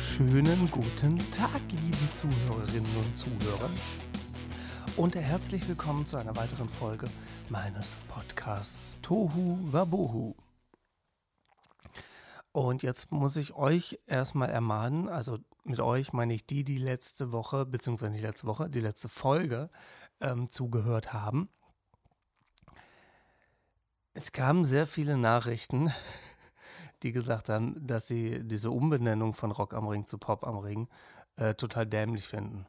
Schönen guten Tag, liebe Zuhörerinnen und Zuhörer. Und herzlich willkommen zu einer weiteren Folge meines Podcasts Tohu Wabohu. Und jetzt muss ich euch erstmal ermahnen, also mit euch meine ich die, die letzte Woche, beziehungsweise nicht letzte Woche, die letzte Folge ähm, zugehört haben. Es kamen sehr viele Nachrichten die gesagt haben, dass sie diese Umbenennung von Rock am Ring zu Pop am Ring äh, total dämlich finden.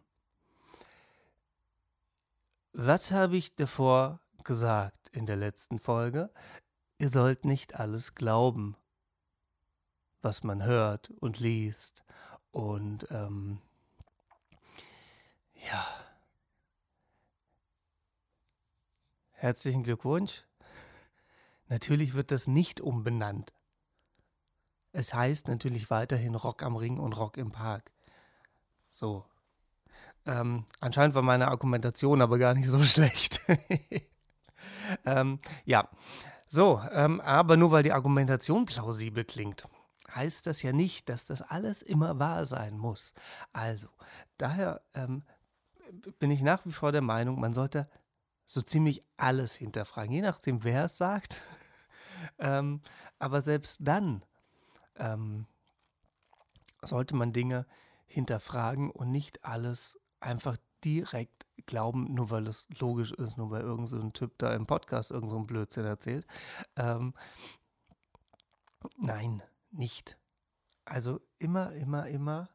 Was habe ich davor gesagt in der letzten Folge? Ihr sollt nicht alles glauben, was man hört und liest. Und ähm, ja. Herzlichen Glückwunsch. Natürlich wird das nicht umbenannt. Es heißt natürlich weiterhin Rock am Ring und Rock im Park. So. Ähm, anscheinend war meine Argumentation aber gar nicht so schlecht. ähm, ja. So, ähm, aber nur weil die Argumentation plausibel klingt, heißt das ja nicht, dass das alles immer wahr sein muss. Also, daher ähm, bin ich nach wie vor der Meinung, man sollte so ziemlich alles hinterfragen, je nachdem, wer es sagt. Ähm, aber selbst dann ähm, sollte man Dinge hinterfragen und nicht alles einfach direkt glauben, nur weil es logisch ist, nur weil irgend so Typ da im Podcast irgend so Blödsinn erzählt. Ähm, nein, nicht. Also immer, immer, immer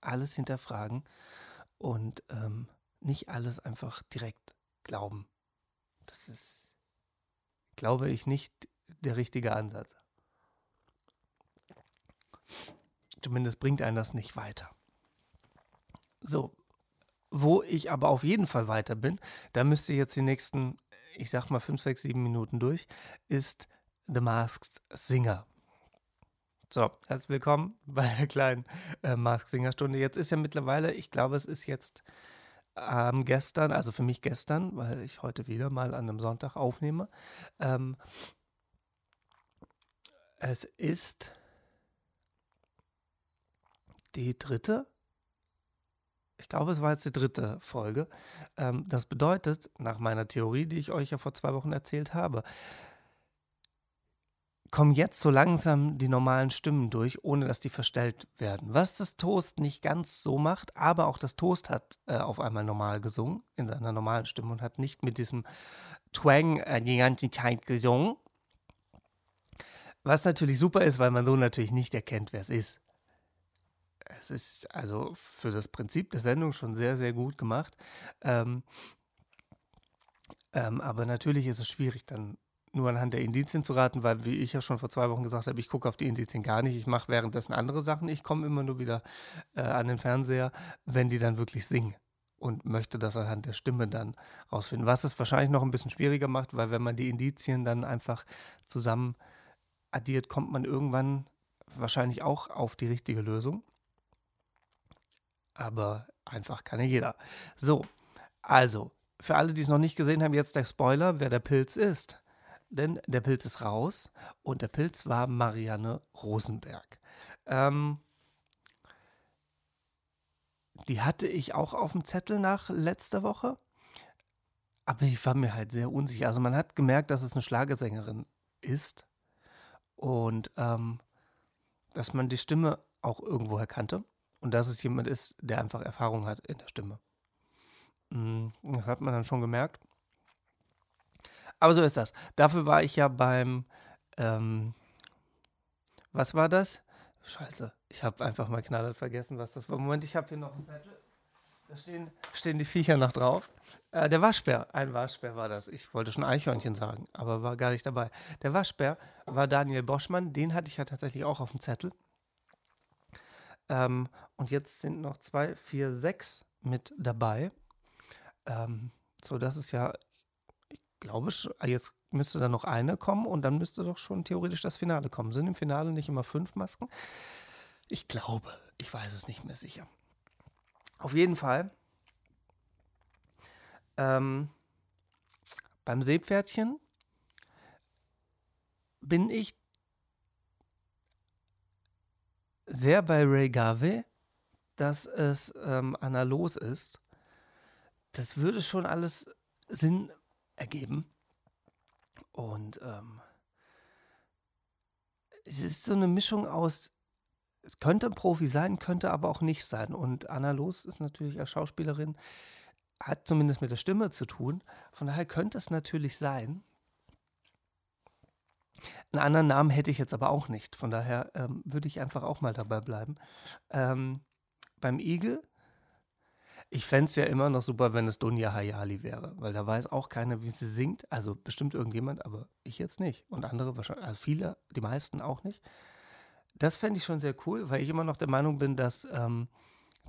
alles hinterfragen und ähm, nicht alles einfach direkt glauben. Das ist, glaube ich, nicht der richtige Ansatz. Zumindest bringt einen das nicht weiter. So, wo ich aber auf jeden Fall weiter bin, da müsst ihr jetzt die nächsten, ich sag mal, 5, 6, 7 Minuten durch, ist The Masked Singer. So, herzlich willkommen bei der kleinen äh, Masked Singer Stunde. Jetzt ist ja mittlerweile, ich glaube, es ist jetzt ähm, gestern, also für mich gestern, weil ich heute wieder mal an einem Sonntag aufnehme. Ähm, es ist die dritte. Ich glaube, es war jetzt die dritte Folge. Ähm, das bedeutet, nach meiner Theorie, die ich euch ja vor zwei Wochen erzählt habe, kommen jetzt so langsam die normalen Stimmen durch, ohne dass die verstellt werden. Was das Toast nicht ganz so macht, aber auch das Toast hat äh, auf einmal normal gesungen, in seiner normalen Stimme und hat nicht mit diesem Twang äh, die ganze Zeit gesungen. Was natürlich super ist, weil man so natürlich nicht erkennt, wer es ist es ist also für das Prinzip der Sendung schon sehr, sehr gut gemacht. Ähm, ähm, aber natürlich ist es schwierig, dann nur anhand der Indizien zu raten, weil, wie ich ja schon vor zwei Wochen gesagt habe, ich gucke auf die Indizien gar nicht. Ich mache währenddessen andere Sachen. Ich komme immer nur wieder äh, an den Fernseher, wenn die dann wirklich singen und möchte das anhand der Stimme dann rausfinden. Was es wahrscheinlich noch ein bisschen schwieriger macht, weil wenn man die Indizien dann einfach zusammen addiert, kommt man irgendwann wahrscheinlich auch auf die richtige Lösung aber einfach kann ja jeder. So, also, für alle, die es noch nicht gesehen haben, jetzt der Spoiler, wer der Pilz ist. Denn der Pilz ist raus und der Pilz war Marianne Rosenberg. Ähm, die hatte ich auch auf dem Zettel nach letzter Woche, aber ich war mir halt sehr unsicher. Also man hat gemerkt, dass es eine Schlagersängerin ist und ähm, dass man die Stimme auch irgendwo erkannte. Und dass es jemand ist, der einfach Erfahrung hat in der Stimme. Mm, das hat man dann schon gemerkt. Aber so ist das. Dafür war ich ja beim, ähm, was war das? Scheiße, ich habe einfach mal knallhart vergessen, was das war. Moment, ich habe hier noch einen Zettel. Da stehen, stehen die Viecher noch drauf. Äh, der Waschbär, ein Waschbär war das. Ich wollte schon Eichhörnchen sagen, aber war gar nicht dabei. Der Waschbär war Daniel Boschmann, den hatte ich ja tatsächlich auch auf dem Zettel. Ähm, und jetzt sind noch zwei, vier, sechs mit dabei. Ähm, so, das ist ja, ich glaube, jetzt müsste da noch eine kommen und dann müsste doch schon theoretisch das Finale kommen. Sind im Finale nicht immer fünf Masken? Ich glaube, ich weiß es nicht mehr sicher. Auf jeden Fall. Ähm, beim Seepferdchen bin ich sehr bei Ray Garvey, dass es ähm, Anna Los ist. Das würde schon alles Sinn ergeben. Und ähm, es ist so eine Mischung aus, es könnte ein Profi sein, könnte aber auch nicht sein. Und Anna Los ist natürlich als Schauspielerin, hat zumindest mit der Stimme zu tun. Von daher könnte es natürlich sein. Einen anderen Namen hätte ich jetzt aber auch nicht. Von daher ähm, würde ich einfach auch mal dabei bleiben. Ähm, beim Igel, ich fände es ja immer noch super, wenn es Dunja Hayali wäre, weil da weiß auch keiner, wie sie singt. Also bestimmt irgendjemand, aber ich jetzt nicht. Und andere wahrscheinlich, also viele, die meisten auch nicht. Das fände ich schon sehr cool, weil ich immer noch der Meinung bin, dass ähm,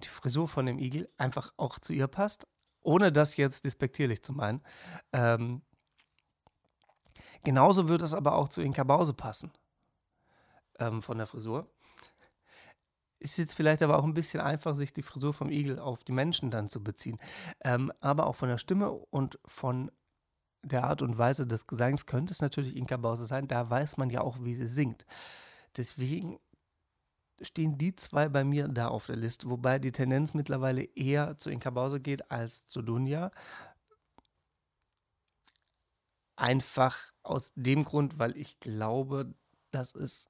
die Frisur von dem Igel einfach auch zu ihr passt, ohne das jetzt despektierlich zu meinen. Ähm, genauso würde es aber auch zu Inka Bause passen, ähm, von der Frisur. Ist jetzt vielleicht aber auch ein bisschen einfach, sich die Frisur vom Igel auf die Menschen dann zu beziehen. Ähm, aber auch von der Stimme und von der Art und Weise des Gesangs könnte es natürlich Inka Bause sein. Da weiß man ja auch, wie sie singt. Deswegen stehen die zwei bei mir da auf der Liste, wobei die Tendenz mittlerweile eher zu Inka Bause geht als zu Dunja. Einfach aus dem Grund, weil ich glaube, dass es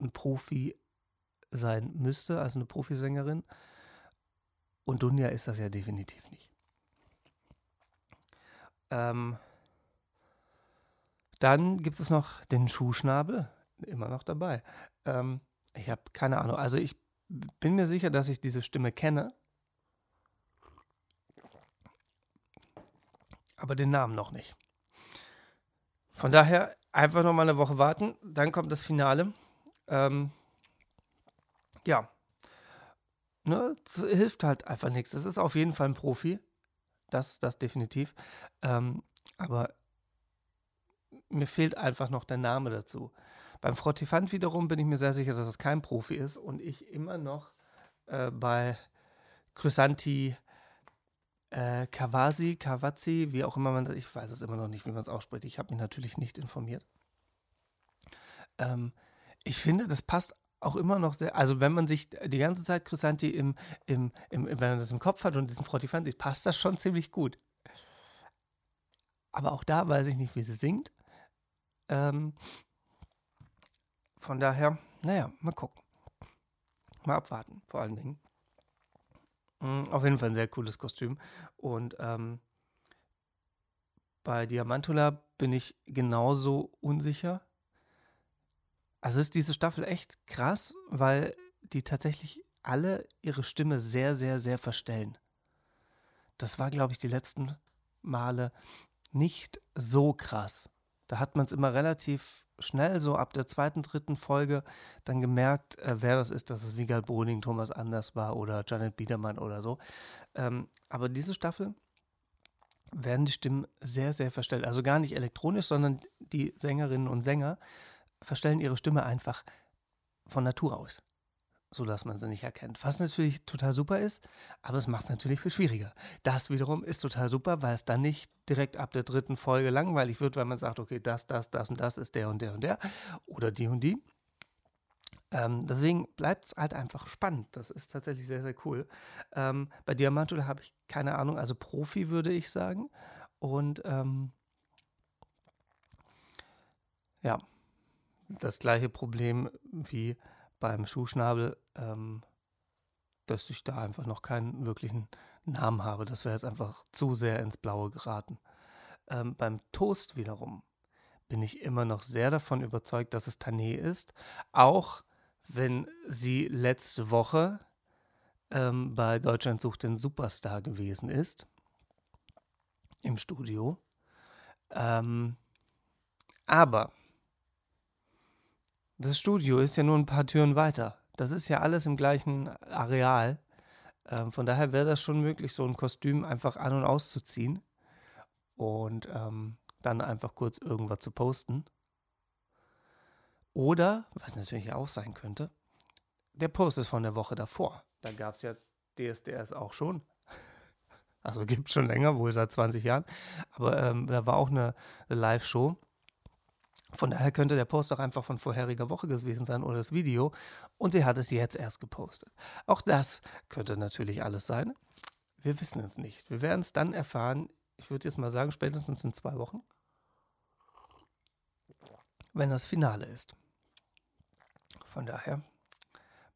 ein Profi sein müsste, also eine Profisängerin. Und Dunja ist das ja definitiv nicht. Ähm, dann gibt es noch den Schuhschnabel immer noch dabei. Ähm, ich habe keine Ahnung. Also ich bin mir sicher, dass ich diese Stimme kenne. Aber den Namen noch nicht. Von daher einfach noch mal eine Woche warten. Dann kommt das Finale. Ähm, ja. Ne, hilft halt einfach nichts. Das ist auf jeden Fall ein Profi. Das, das definitiv. Ähm, aber mir fehlt einfach noch der Name dazu. Beim Frottifant wiederum bin ich mir sehr sicher, dass es kein Profi ist und ich immer noch äh, bei Chrysanti äh, Kawasi, Kawazzi, wie auch immer man das, ich weiß es immer noch nicht, wie man es ausspricht. Ich habe mich natürlich nicht informiert. Ähm, ich finde, das passt auch immer noch sehr, also wenn man sich die ganze Zeit Chrysanti im, im, im, wenn man das im Kopf hat und diesen Frottifanti, passt das schon ziemlich gut. Aber auch da weiß ich nicht, wie sie singt. Ähm, von daher, naja, mal gucken. Mal abwarten, vor allen Dingen. Mhm, auf jeden Fall ein sehr cooles Kostüm. Und ähm, bei Diamantula bin ich genauso unsicher. Also ist diese Staffel echt krass, weil die tatsächlich alle ihre Stimme sehr, sehr, sehr verstellen. Das war, glaube ich, die letzten Male nicht so krass. Da hat man es immer relativ schnell so ab der zweiten, dritten Folge dann gemerkt, äh, wer das ist, dass es Wiegald Boning, Thomas Anders war oder Janet Biedermann oder so. Ähm, aber diese Staffel werden die Stimmen sehr, sehr verstellt. Also gar nicht elektronisch, sondern die Sängerinnen und Sänger verstellen ihre Stimme einfach von Natur aus sodass man sie nicht erkennt. Was natürlich total super ist, aber es macht es natürlich viel schwieriger. Das wiederum ist total super, weil es dann nicht direkt ab der dritten Folge langweilig wird, weil man sagt, okay, das, das, das und das ist der und der und der oder die und die. Ähm, deswegen bleibt es halt einfach spannend. Das ist tatsächlich sehr, sehr cool. Ähm, bei Diamantula habe ich keine Ahnung, also Profi würde ich sagen. Und ähm, ja, das gleiche Problem wie beim Schuhschnabel, ähm, dass ich da einfach noch keinen wirklichen Namen habe. Das wäre jetzt einfach zu sehr ins Blaue geraten. Ähm, beim Toast wiederum bin ich immer noch sehr davon überzeugt, dass es Tané ist. Auch wenn sie letzte Woche ähm, bei Deutschland sucht den Superstar gewesen ist. Im Studio. Ähm, aber das Studio ist ja nur ein paar Türen weiter. Das ist ja alles im gleichen Areal. Ähm, von daher wäre das schon möglich, so ein Kostüm einfach an- und auszuziehen und ähm, dann einfach kurz irgendwas zu posten. Oder, was natürlich auch sein könnte, der Post ist von der Woche davor. Da gab es ja DSDS auch schon. Also gibt es schon länger, wohl seit 20 Jahren. Aber ähm, da war auch eine, eine Live-Show. Von daher könnte der Post auch einfach von vorheriger Woche gewesen sein oder das Video und sie hat es jetzt erst gepostet. Auch das könnte natürlich alles sein. Wir wissen es nicht. Wir werden es dann erfahren, ich würde jetzt mal sagen, spätestens in zwei Wochen, wenn das Finale ist. Von daher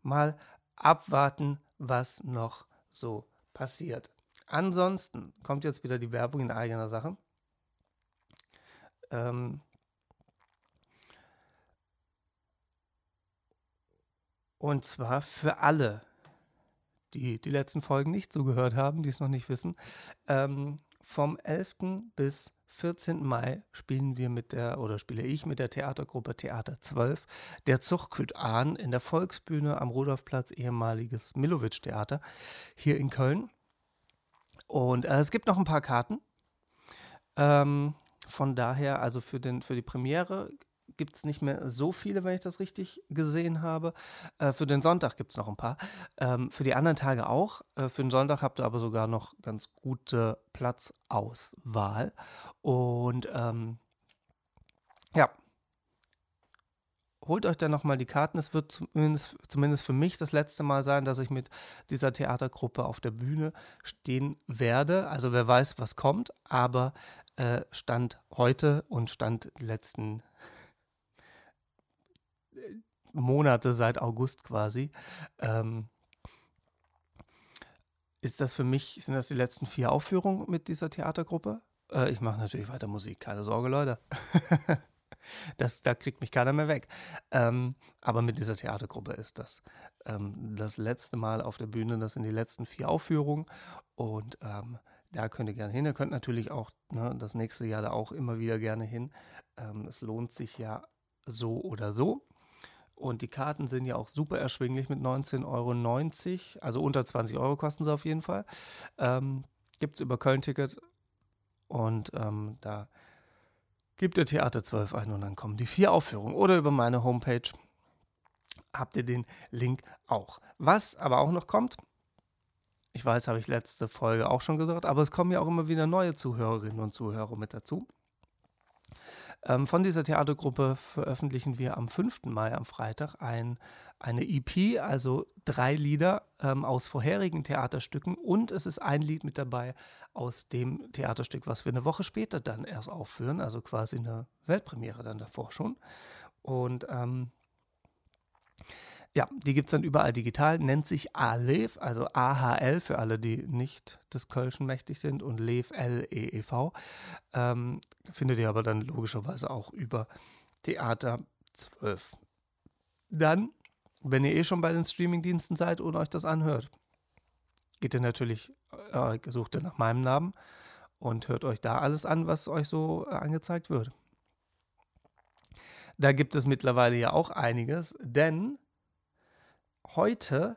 mal abwarten, was noch so passiert. Ansonsten kommt jetzt wieder die Werbung in eigener Sache. Ähm, Und zwar für alle, die die letzten Folgen nicht zugehört haben, die es noch nicht wissen. Ähm, vom 11. bis 14. Mai spielen wir mit der, oder spiele ich mit der Theatergruppe Theater 12, der Zuchtküt Ahn in der Volksbühne am Rudolfplatz, ehemaliges Milowitsch-Theater, hier in Köln. Und äh, es gibt noch ein paar Karten. Ähm, von daher, also für, den, für die Premiere gibt es nicht mehr so viele, wenn ich das richtig gesehen habe. Äh, für den Sonntag gibt es noch ein paar. Ähm, für die anderen Tage auch. Äh, für den Sonntag habt ihr aber sogar noch ganz gute Platzauswahl. Und ähm, ja, holt euch dann nochmal die Karten. Es wird zumindest, zumindest für mich das letzte Mal sein, dass ich mit dieser Theatergruppe auf der Bühne stehen werde. Also wer weiß, was kommt, aber äh, Stand heute und Stand letzten Monate seit August quasi. Ähm, ist das für mich, sind das die letzten vier Aufführungen mit dieser Theatergruppe? Äh, ich mache natürlich weiter Musik, keine Sorge, Leute. das, da kriegt mich keiner mehr weg. Ähm, aber mit dieser Theatergruppe ist das ähm, das letzte Mal auf der Bühne. Das sind die letzten vier Aufführungen. Und ähm, da könnt ihr gerne hin. Ihr könnt natürlich auch ne, das nächste Jahr da auch immer wieder gerne hin. Ähm, es lohnt sich ja so oder so. Und die Karten sind ja auch super erschwinglich mit 19,90 Euro. Also unter 20 Euro kosten sie auf jeden Fall. Ähm, Gibt es über Köln-Ticket. Und ähm, da gibt ihr Theater 12 ein und dann kommen die vier Aufführungen. Oder über meine Homepage habt ihr den Link auch. Was aber auch noch kommt, ich weiß, habe ich letzte Folge auch schon gesagt, aber es kommen ja auch immer wieder neue Zuhörerinnen und Zuhörer mit dazu. Ähm, von dieser Theatergruppe veröffentlichen wir am 5. Mai, am Freitag, ein, eine EP, also drei Lieder ähm, aus vorherigen Theaterstücken und es ist ein Lied mit dabei aus dem Theaterstück, was wir eine Woche später dann erst aufführen, also quasi eine Weltpremiere dann davor schon. Und ähm, ja, die gibt es dann überall digital, nennt sich ALEV, also AHL für alle, die nicht des Kölschen mächtig sind und LEV, L-E-E-V. Ähm, findet ihr aber dann logischerweise auch über Theater 12. Dann, wenn ihr eh schon bei den Streamingdiensten seid und euch das anhört, geht ihr natürlich, äh, sucht ihr nach meinem Namen und hört euch da alles an, was euch so äh, angezeigt wird. Da gibt es mittlerweile ja auch einiges, denn heute,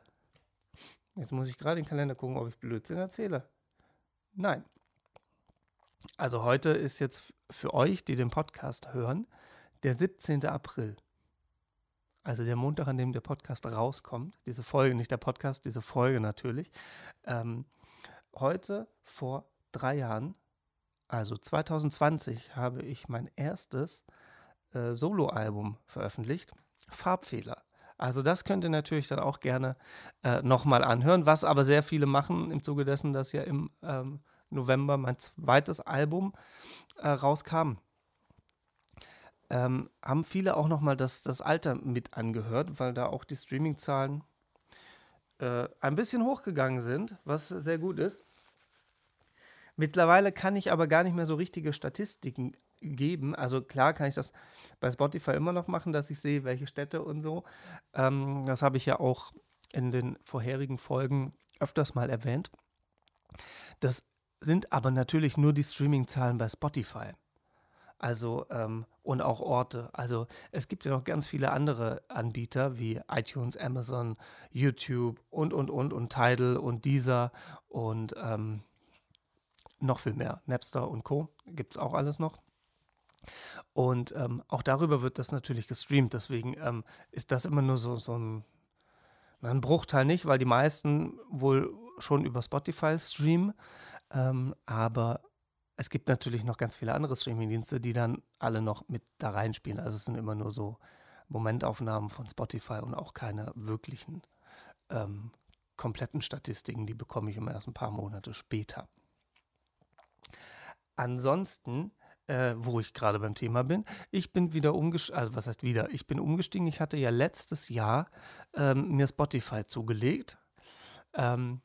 jetzt muss ich gerade den Kalender gucken, ob ich Blödsinn erzähle. Nein. Also heute ist jetzt für euch, die den Podcast hören, der 17. April. Also der Montag, an dem der Podcast rauskommt. Diese Folge, nicht der Podcast, diese Folge natürlich. Ähm, heute vor drei Jahren, also 2020, habe ich mein erstes äh, Soloalbum veröffentlicht. Farbfehler. Also das könnt ihr natürlich dann auch gerne äh, nochmal anhören, was aber sehr viele machen im Zuge dessen, dass ja im ähm, November mein zweites Album äh, rauskam. Ähm, haben viele auch nochmal das, das Alter mit angehört, weil da auch die Streaming-Zahlen äh, ein bisschen hochgegangen sind, was sehr gut ist. Mittlerweile kann ich aber gar nicht mehr so richtige Statistiken geben. Also klar kann ich das bei Spotify immer noch machen, dass ich sehe, welche Städte und so. Ähm, das habe ich ja auch in den vorherigen Folgen öfters mal erwähnt. Das sind aber natürlich nur die Streaming-Zahlen bei Spotify. Also, ähm, und auch Orte. Also, es gibt ja noch ganz viele andere Anbieter wie iTunes, Amazon, YouTube und, und, und, und Tidal und Deezer und ähm, noch viel mehr. Napster und Co. gibt es auch alles noch. Und ähm, auch darüber wird das natürlich gestreamt. Deswegen ähm, ist das immer nur so, so ein, ein, Bruchteil nicht, weil die meisten wohl schon über Spotify streamen. Ähm, aber es gibt natürlich noch ganz viele andere Streamingdienste, die dann alle noch mit da reinspielen. Also es sind immer nur so Momentaufnahmen von Spotify und auch keine wirklichen ähm, kompletten Statistiken. Die bekomme ich immer erst ein paar Monate später. Ansonsten, äh, wo ich gerade beim Thema bin, ich bin wieder umgestiegen, also was heißt wieder, ich bin umgestiegen. Ich hatte ja letztes Jahr ähm, mir Spotify zugelegt, ähm,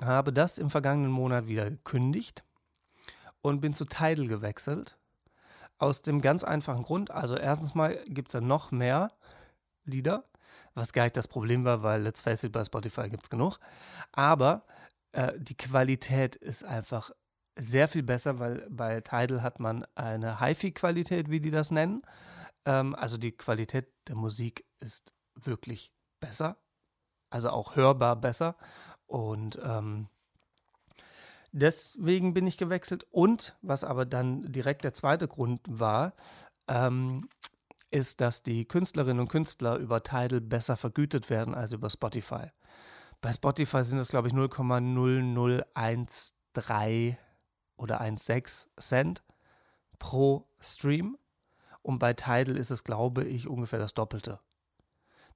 habe das im vergangenen Monat wieder gekündigt und bin zu Tidal gewechselt. Aus dem ganz einfachen Grund, also erstens mal gibt es da noch mehr Lieder, was gar nicht das Problem war, weil let's face it, bei Spotify gibt es genug. Aber äh, die Qualität ist einfach sehr viel besser, weil bei Tidal hat man eine HiFi-Qualität, wie die das nennen. Ähm, also die Qualität der Musik ist wirklich besser, also auch hörbar besser. Und ähm, deswegen bin ich gewechselt. Und was aber dann direkt der zweite Grund war, ähm, ist, dass die Künstlerinnen und Künstler über Tidal besser vergütet werden als über Spotify. Bei Spotify sind es, glaube ich, 0,0013 oder 1,6 Cent pro Stream. Und bei Tidal ist es, glaube ich, ungefähr das Doppelte.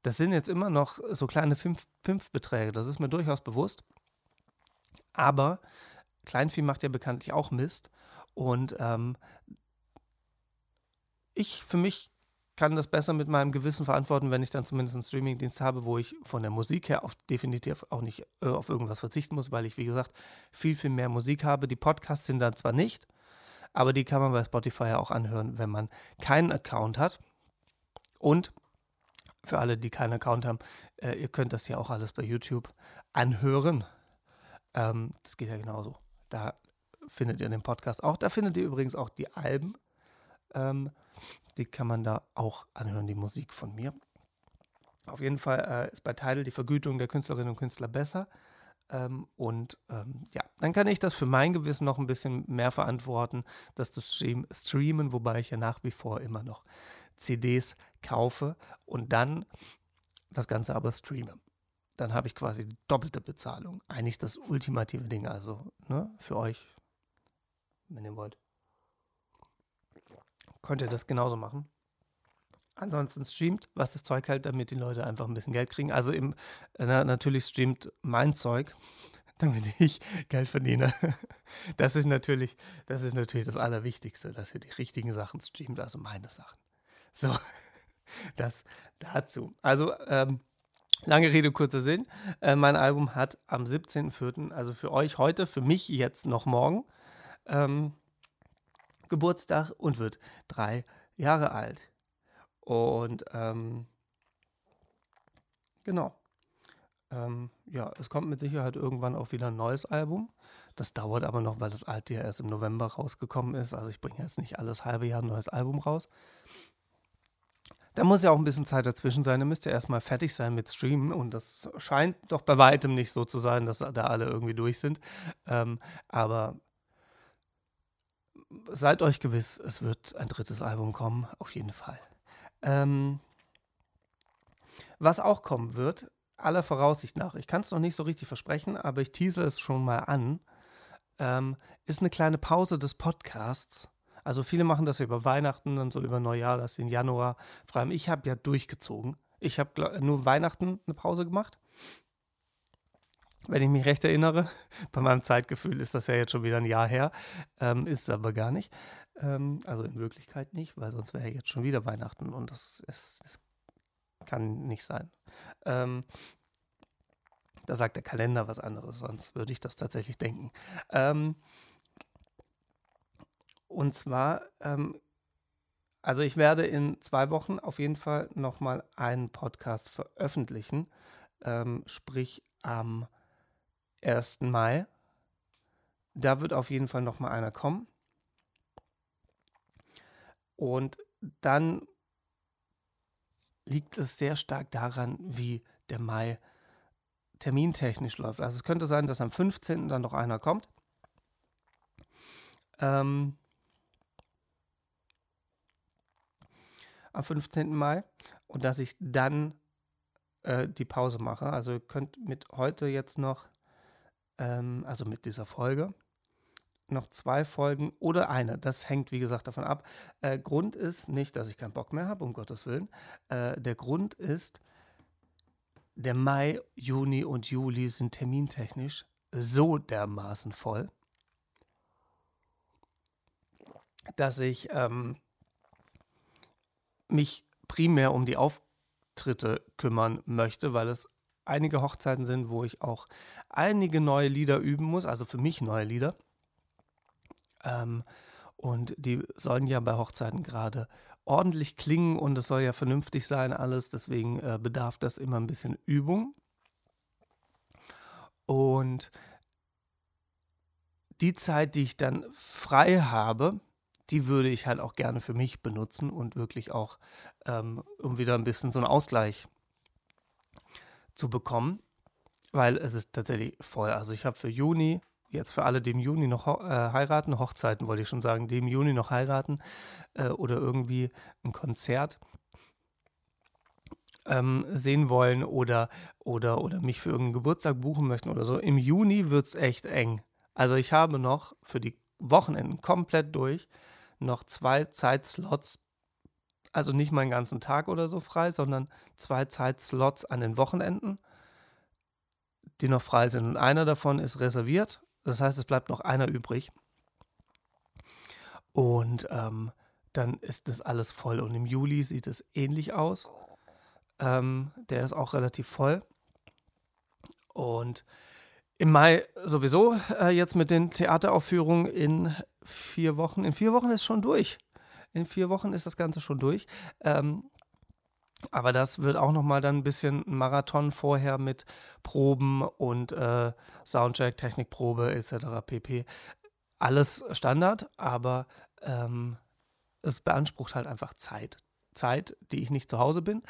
Das sind jetzt immer noch so kleine Fünf-Beträge, das ist mir durchaus bewusst. Aber Kleinvieh macht ja bekanntlich auch Mist. Und ähm, ich für mich kann das besser mit meinem Gewissen verantworten, wenn ich dann zumindest einen Streamingdienst habe, wo ich von der Musik her auf, definitiv auch nicht äh, auf irgendwas verzichten muss, weil ich, wie gesagt, viel, viel mehr Musik habe. Die Podcasts sind dann zwar nicht, aber die kann man bei Spotify ja auch anhören, wenn man keinen Account hat. Und für alle, die keinen Account haben, äh, ihr könnt das ja auch alles bei YouTube anhören. Ähm, das geht ja genauso. Da findet ihr den Podcast auch. Da findet ihr übrigens auch die Alben. Ähm, die kann man da auch anhören, die Musik von mir. Auf jeden Fall äh, ist bei Tidal die Vergütung der Künstlerinnen und Künstler besser. Ähm, und ähm, ja, dann kann ich das für mein Gewissen noch ein bisschen mehr verantworten, das zu stream streamen, wobei ich ja nach wie vor immer noch CDs kaufe und dann das Ganze aber streame. Dann habe ich quasi doppelte Bezahlung. Eigentlich das ultimative Ding, also ne, für euch, wenn ihr wollt könnt ihr das genauso machen. Ansonsten streamt, was das Zeug hält, damit die Leute einfach ein bisschen Geld kriegen. Also im, na, natürlich streamt mein Zeug, damit ich Geld verdiene. Das ist natürlich, das ist natürlich das Allerwichtigste, dass ihr die richtigen Sachen streamt, also meine Sachen. So, das dazu. Also, ähm, lange Rede, kurzer Sinn. Äh, mein Album hat am 17.04., also für euch heute, für mich jetzt noch morgen, ähm, Geburtstag und wird drei Jahre alt. Und ähm, genau. Ähm, ja, es kommt mit Sicherheit irgendwann auch wieder ein neues Album. Das dauert aber noch, weil das alte ja erst im November rausgekommen ist. Also ich bringe jetzt nicht alles halbe Jahr ein neues Album raus. Da muss ja auch ein bisschen Zeit dazwischen sein. Da müsst ihr erstmal fertig sein mit Streamen. Und das scheint doch bei weitem nicht so zu sein, dass da alle irgendwie durch sind. Ähm, aber seid euch gewiss, es wird ein drittes Album kommen, auf jeden Fall. Ähm, was auch kommen wird, aller Voraussicht nach, ich kann es noch nicht so richtig versprechen, aber ich tease es schon mal an, ähm, ist eine kleine Pause des Podcasts. Also viele machen das über Weihnachten und so über Neujahr, das in Januar frei. Ich habe ja durchgezogen. Ich habe nur Weihnachten eine Pause gemacht wenn ich mich recht erinnere. Bei meinem Zeitgefühl ist das ja jetzt schon wieder ein Jahr her, ähm, ist es aber gar nicht. Ähm, also in Wirklichkeit nicht, weil sonst wäre ja jetzt schon wieder Weihnachten und das, ist, das kann nicht sein. Ähm, da sagt der Kalender was anderes, sonst würde ich das tatsächlich denken. Ähm, und zwar, ähm, also ich werde in zwei Wochen auf jeden Fall nochmal einen Podcast veröffentlichen, ähm, sprich am 1. Mai. Da wird auf jeden Fall noch mal einer kommen. Und dann liegt es sehr stark daran, wie der Mai termintechnisch läuft. Also es könnte sein, dass am 15. dann noch einer kommt. Ähm, am 15. Mai und dass ich dann äh, die Pause mache. Also ihr könnt mit heute jetzt noch ähm, also mit dieser Folge, noch zwei Folgen oder eine. Das hängt, wie gesagt, davon ab. Äh, Grund ist nicht, dass ich keinen Bock mehr habe, um Gottes Willen. Äh, der Grund ist, der Mai, Juni und Juli sind termintechnisch so dermaßen voll, dass ich ähm, mich primär um die Auftritte kümmern möchte, weil es einige Hochzeiten sind, wo ich auch einige neue Lieder üben muss, also für mich neue Lieder. Ähm, und die sollen ja bei Hochzeiten gerade ordentlich klingen und es soll ja vernünftig sein alles. Deswegen äh, bedarf das immer ein bisschen Übung. Und die Zeit, die ich dann frei habe, die würde ich halt auch gerne für mich benutzen und wirklich auch, ähm, um wieder ein bisschen so einen Ausgleich zu bekommen, weil es ist tatsächlich voll. Also ich habe für Juni jetzt für alle, die im Juni noch äh, heiraten, Hochzeiten wollte ich schon sagen, die im Juni noch heiraten äh, oder irgendwie ein Konzert ähm, sehen wollen oder, oder, oder mich für irgendeinen Geburtstag buchen möchten oder so. Im Juni wird es echt eng. Also ich habe noch für die Wochenenden komplett durch noch zwei Zeitslots, also nicht meinen ganzen Tag oder so frei, sondern zwei Zeitslots an den Wochenenden, die noch frei sind. Und einer davon ist reserviert das heißt, es bleibt noch einer übrig. Und ähm, dann ist das alles voll. Und im Juli sieht es ähnlich aus. Ähm, der ist auch relativ voll. Und im Mai sowieso äh, jetzt mit den Theateraufführungen in vier Wochen. In vier Wochen ist schon durch. In vier Wochen ist das Ganze schon durch. Ähm, aber das wird auch nochmal dann ein bisschen Marathon vorher mit Proben und äh, Soundcheck, Technikprobe etc. pp. Alles Standard, aber ähm, es beansprucht halt einfach Zeit. Zeit, die ich nicht zu Hause bin,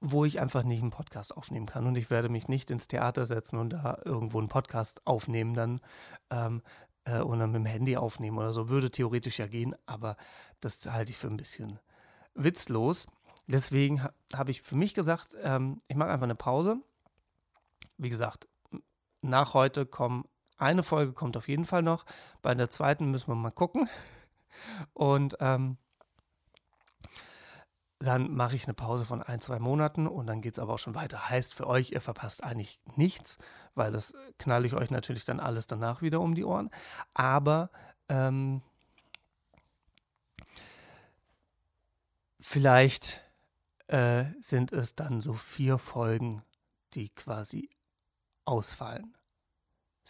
wo ich einfach nicht einen Podcast aufnehmen kann. Und ich werde mich nicht ins Theater setzen und da irgendwo einen Podcast aufnehmen dann ähm, äh, und dann mit dem Handy aufnehmen oder so. Würde theoretisch ja gehen, aber das halte ich für ein bisschen witzlos. Deswegen ha habe ich für mich gesagt, ähm, ich mache einfach eine Pause. Wie gesagt, nach heute kommen, eine Folge kommt auf jeden Fall noch. Bei der zweiten müssen wir mal gucken. Und ähm, dann mache ich eine Pause von ein, zwei Monaten und dann geht es aber auch schon weiter. Heißt für euch, ihr verpasst eigentlich nichts, weil das knalle ich euch natürlich dann alles danach wieder um die Ohren. Aber ähm, vielleicht äh, sind es dann so vier Folgen, die quasi ausfallen.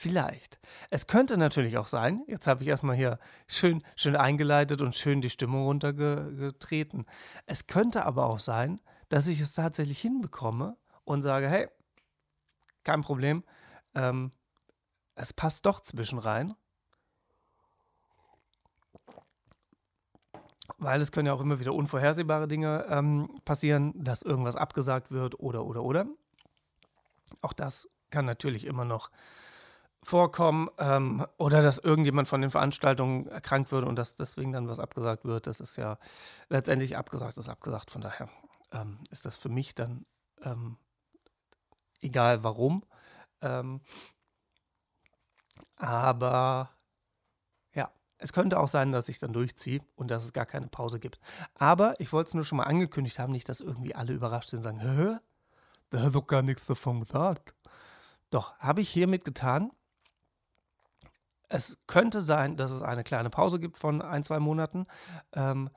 Vielleicht. Es könnte natürlich auch sein, jetzt habe ich erstmal hier schön, schön eingeleitet und schön die Stimmung runtergetreten. Es könnte aber auch sein, dass ich es tatsächlich hinbekomme und sage, hey, kein Problem, ähm, es passt doch zwischen rein weil es können ja auch immer wieder unvorhersehbare Dinge ähm, passieren, dass irgendwas abgesagt wird oder, oder, oder. Auch das kann natürlich immer noch vorkommen ähm, oder dass irgendjemand von den Veranstaltungen erkrankt wird und dass deswegen dann was abgesagt wird. Das ist ja letztendlich abgesagt, ist abgesagt. Von daher ähm, ist das für mich dann ähm, egal warum. Ähm, aber es könnte auch sein, dass ich dann durchziehe und dass es gar keine Pause gibt. Aber ich wollte es nur schon mal angekündigt haben, nicht, dass irgendwie alle überrascht sind und sagen, hä? Da hat doch gar nichts davon gesagt. Doch, habe ich hiermit getan. Es könnte sein, dass es eine kleine Pause gibt von ein, zwei Monaten. Ähm,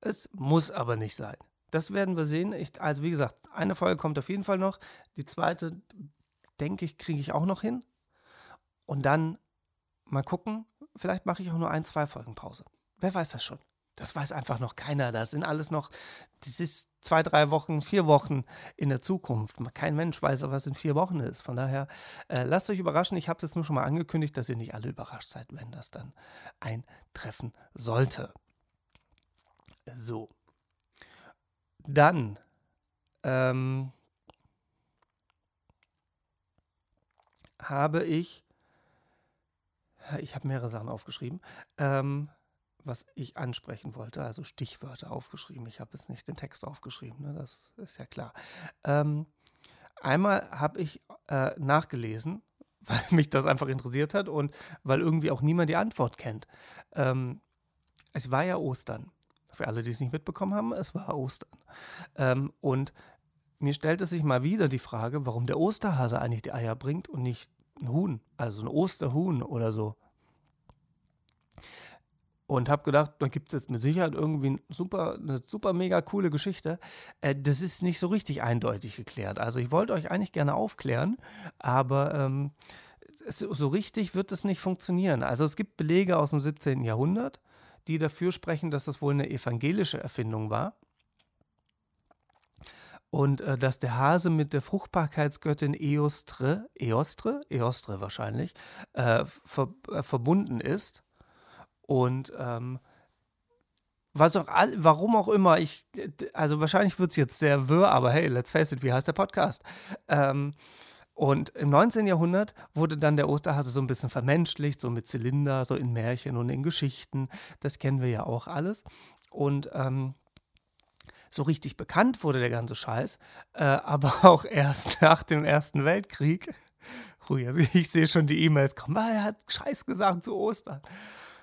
es muss aber nicht sein. Das werden wir sehen. Ich, also wie gesagt, eine Folge kommt auf jeden Fall noch. Die zweite, denke ich, kriege ich auch noch hin. Und dann mal gucken, vielleicht mache ich auch nur ein, zwei Folgen Pause. Wer weiß das schon? Das weiß einfach noch keiner. Das sind alles noch, das ist zwei, drei Wochen, vier Wochen in der Zukunft. Kein Mensch weiß, was in vier Wochen ist. Von daher, äh, lasst euch überraschen. Ich habe es nur schon mal angekündigt, dass ihr nicht alle überrascht seid, wenn das dann eintreffen sollte. So. Dann ähm, habe ich ich habe mehrere Sachen aufgeschrieben, ähm, was ich ansprechen wollte, also Stichwörter aufgeschrieben. Ich habe jetzt nicht den Text aufgeschrieben, ne? das ist ja klar. Ähm, einmal habe ich äh, nachgelesen, weil mich das einfach interessiert hat und weil irgendwie auch niemand die Antwort kennt. Ähm, es war ja Ostern. Für alle, die es nicht mitbekommen haben, es war Ostern. Ähm, und mir stellte sich mal wieder die Frage, warum der Osterhase eigentlich die Eier bringt und nicht ein Huhn, also ein Osterhuhn oder so. Und habe gedacht, da gibt es jetzt mit Sicherheit irgendwie super, eine super mega coole Geschichte. Äh, das ist nicht so richtig eindeutig geklärt. Also ich wollte euch eigentlich gerne aufklären, aber ähm, so richtig wird es nicht funktionieren. Also es gibt Belege aus dem 17. Jahrhundert, die dafür sprechen, dass das wohl eine evangelische Erfindung war. Und äh, dass der Hase mit der Fruchtbarkeitsgöttin Eostre, Eostre, Eostre wahrscheinlich, äh, ver, äh, verbunden ist. Und ähm, was auch, warum auch immer, ich, also wahrscheinlich wird es jetzt sehr wirr, aber hey, let's face it, wie heißt der Podcast? Ähm, und im 19. Jahrhundert wurde dann der Osterhase so ein bisschen vermenschlicht, so mit Zylinder, so in Märchen und in Geschichten. Das kennen wir ja auch alles. Und ähm, so richtig bekannt wurde der ganze Scheiß, äh, aber auch erst nach dem Ersten Weltkrieg. Hui, also ich sehe schon die E-Mails kommen. Er hat Scheiß gesagt zu Ostern.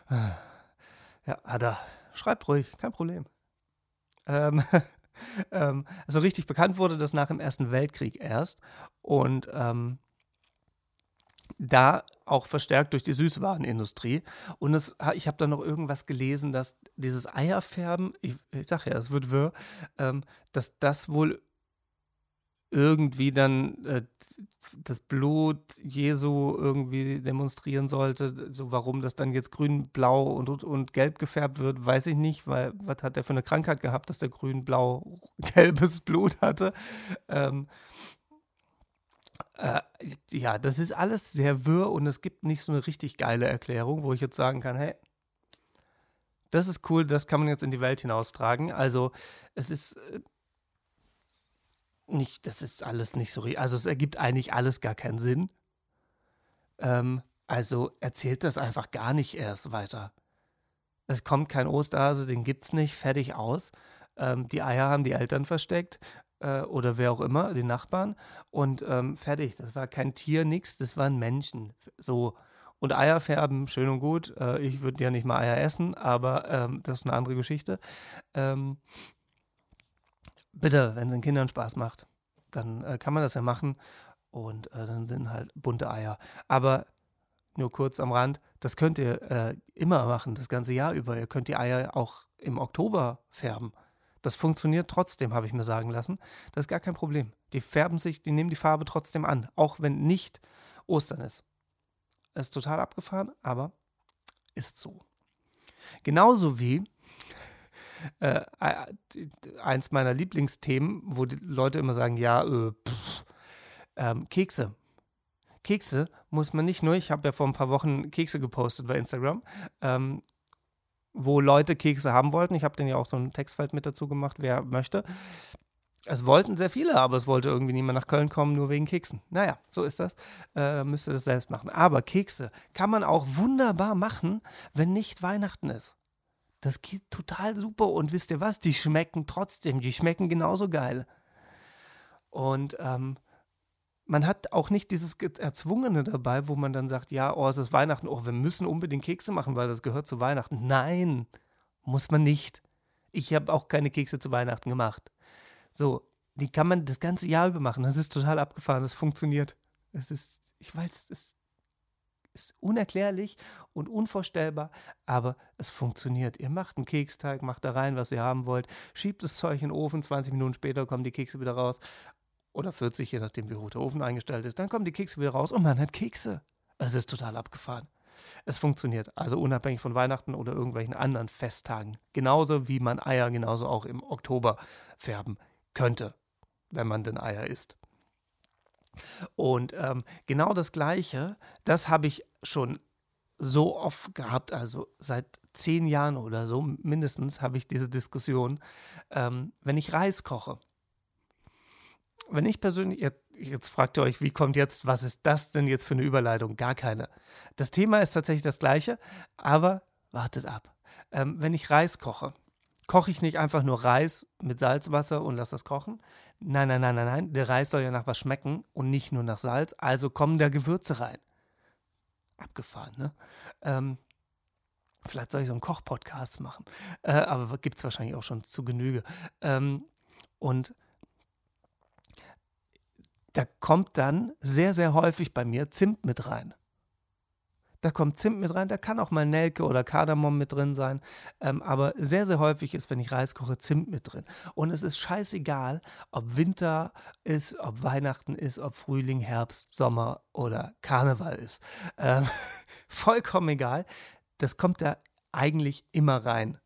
Ja, hat er. Schreib ruhig, kein Problem. Ähm, ähm, also richtig bekannt wurde das nach dem Ersten Weltkrieg erst. Und ähm, da auch verstärkt durch die Süßwarenindustrie. Und es, ich habe da noch irgendwas gelesen, dass dieses Eierfärben, ich, ich sage ja, es wird wirr, ähm, dass das wohl irgendwie dann äh, das Blut Jesu irgendwie demonstrieren sollte. So warum das dann jetzt grün, blau und, und gelb gefärbt wird, weiß ich nicht, weil was hat der für eine Krankheit gehabt, dass der grün, blau, gelbes Blut hatte. Ähm, äh, ja, das ist alles sehr wirr und es gibt nicht so eine richtig geile Erklärung, wo ich jetzt sagen kann, hey, das ist cool, das kann man jetzt in die Welt hinaustragen. Also es ist äh, nicht, das ist alles nicht so, also es ergibt eigentlich alles gar keinen Sinn. Ähm, also erzählt das einfach gar nicht erst weiter. Es kommt kein Osterhase, den gibt's nicht, fertig aus. Ähm, die Eier haben die Eltern versteckt äh, oder wer auch immer, die Nachbarn und ähm, fertig. Das war kein Tier, nix, das waren Menschen. So. Und Eier färben, schön und gut. Äh, ich würde ja nicht mal Eier essen, aber ähm, das ist eine andere Geschichte. Ähm, bitte, wenn es den Kindern Spaß macht, dann äh, kann man das ja machen. Und äh, dann sind halt bunte Eier. Aber nur kurz am Rand, das könnt ihr äh, immer machen, das ganze Jahr über. Ihr könnt die Eier auch im Oktober färben. Das funktioniert trotzdem, habe ich mir sagen lassen. Das ist gar kein Problem. Die färben sich, die nehmen die Farbe trotzdem an, auch wenn nicht Ostern ist. Ist total abgefahren, aber ist so. Genauso wie äh, eins meiner Lieblingsthemen, wo die Leute immer sagen, ja, äh, pff, ähm, Kekse. Kekse muss man nicht nur, ich habe ja vor ein paar Wochen Kekse gepostet bei Instagram, ähm, wo Leute Kekse haben wollten. Ich habe dann ja auch so ein Textfeld mit dazu gemacht, wer möchte. Es wollten sehr viele, aber es wollte irgendwie niemand nach Köln kommen, nur wegen Keksen. Naja, so ist das. Äh, müsst ihr das selbst machen. Aber Kekse kann man auch wunderbar machen, wenn nicht Weihnachten ist. Das geht total super und wisst ihr was? Die schmecken trotzdem, die schmecken genauso geil. Und ähm, man hat auch nicht dieses Erzwungene dabei, wo man dann sagt, ja, oh, es ist Weihnachten, oh, wir müssen unbedingt Kekse machen, weil das gehört zu Weihnachten. Nein, muss man nicht. Ich habe auch keine Kekse zu Weihnachten gemacht. So, die kann man das ganze Jahr über machen. Das ist total abgefahren, das funktioniert. Es ist, ich weiß, es ist unerklärlich und unvorstellbar, aber es funktioniert. Ihr macht einen Keksteig, macht da rein, was ihr haben wollt, schiebt das Zeug in den Ofen, 20 Minuten später kommen die Kekse wieder raus. Oder 40, je nachdem, wie hoch der Ofen eingestellt ist. Dann kommen die Kekse wieder raus und man hat Kekse. Es ist total abgefahren. Es funktioniert, also unabhängig von Weihnachten oder irgendwelchen anderen Festtagen. Genauso wie man Eier genauso auch im Oktober färben könnte, wenn man denn Eier isst. Und ähm, genau das Gleiche, das habe ich schon so oft gehabt, also seit zehn Jahren oder so mindestens habe ich diese Diskussion, ähm, wenn ich Reis koche. Wenn ich persönlich, jetzt, jetzt fragt ihr euch, wie kommt jetzt, was ist das denn jetzt für eine Überleitung? Gar keine. Das Thema ist tatsächlich das gleiche, aber wartet ab. Ähm, wenn ich Reis koche, koche ich nicht einfach nur Reis mit Salzwasser und lasse das kochen. Nein, nein, nein, nein, nein. Der Reis soll ja nach was schmecken und nicht nur nach Salz. Also kommen da Gewürze rein. Abgefahren, ne? Ähm, vielleicht soll ich so einen Koch-Podcast machen. Äh, aber gibt es wahrscheinlich auch schon zu Genüge. Ähm, und da kommt dann sehr, sehr häufig bei mir Zimt mit rein. Da kommt Zimt mit rein, da kann auch mal Nelke oder Kardamom mit drin sein. Ähm, aber sehr, sehr häufig ist, wenn ich Reis koche, Zimt mit drin. Und es ist scheißegal, ob Winter ist, ob Weihnachten ist, ob Frühling, Herbst, Sommer oder Karneval ist. Ähm, vollkommen egal. Das kommt da eigentlich immer rein.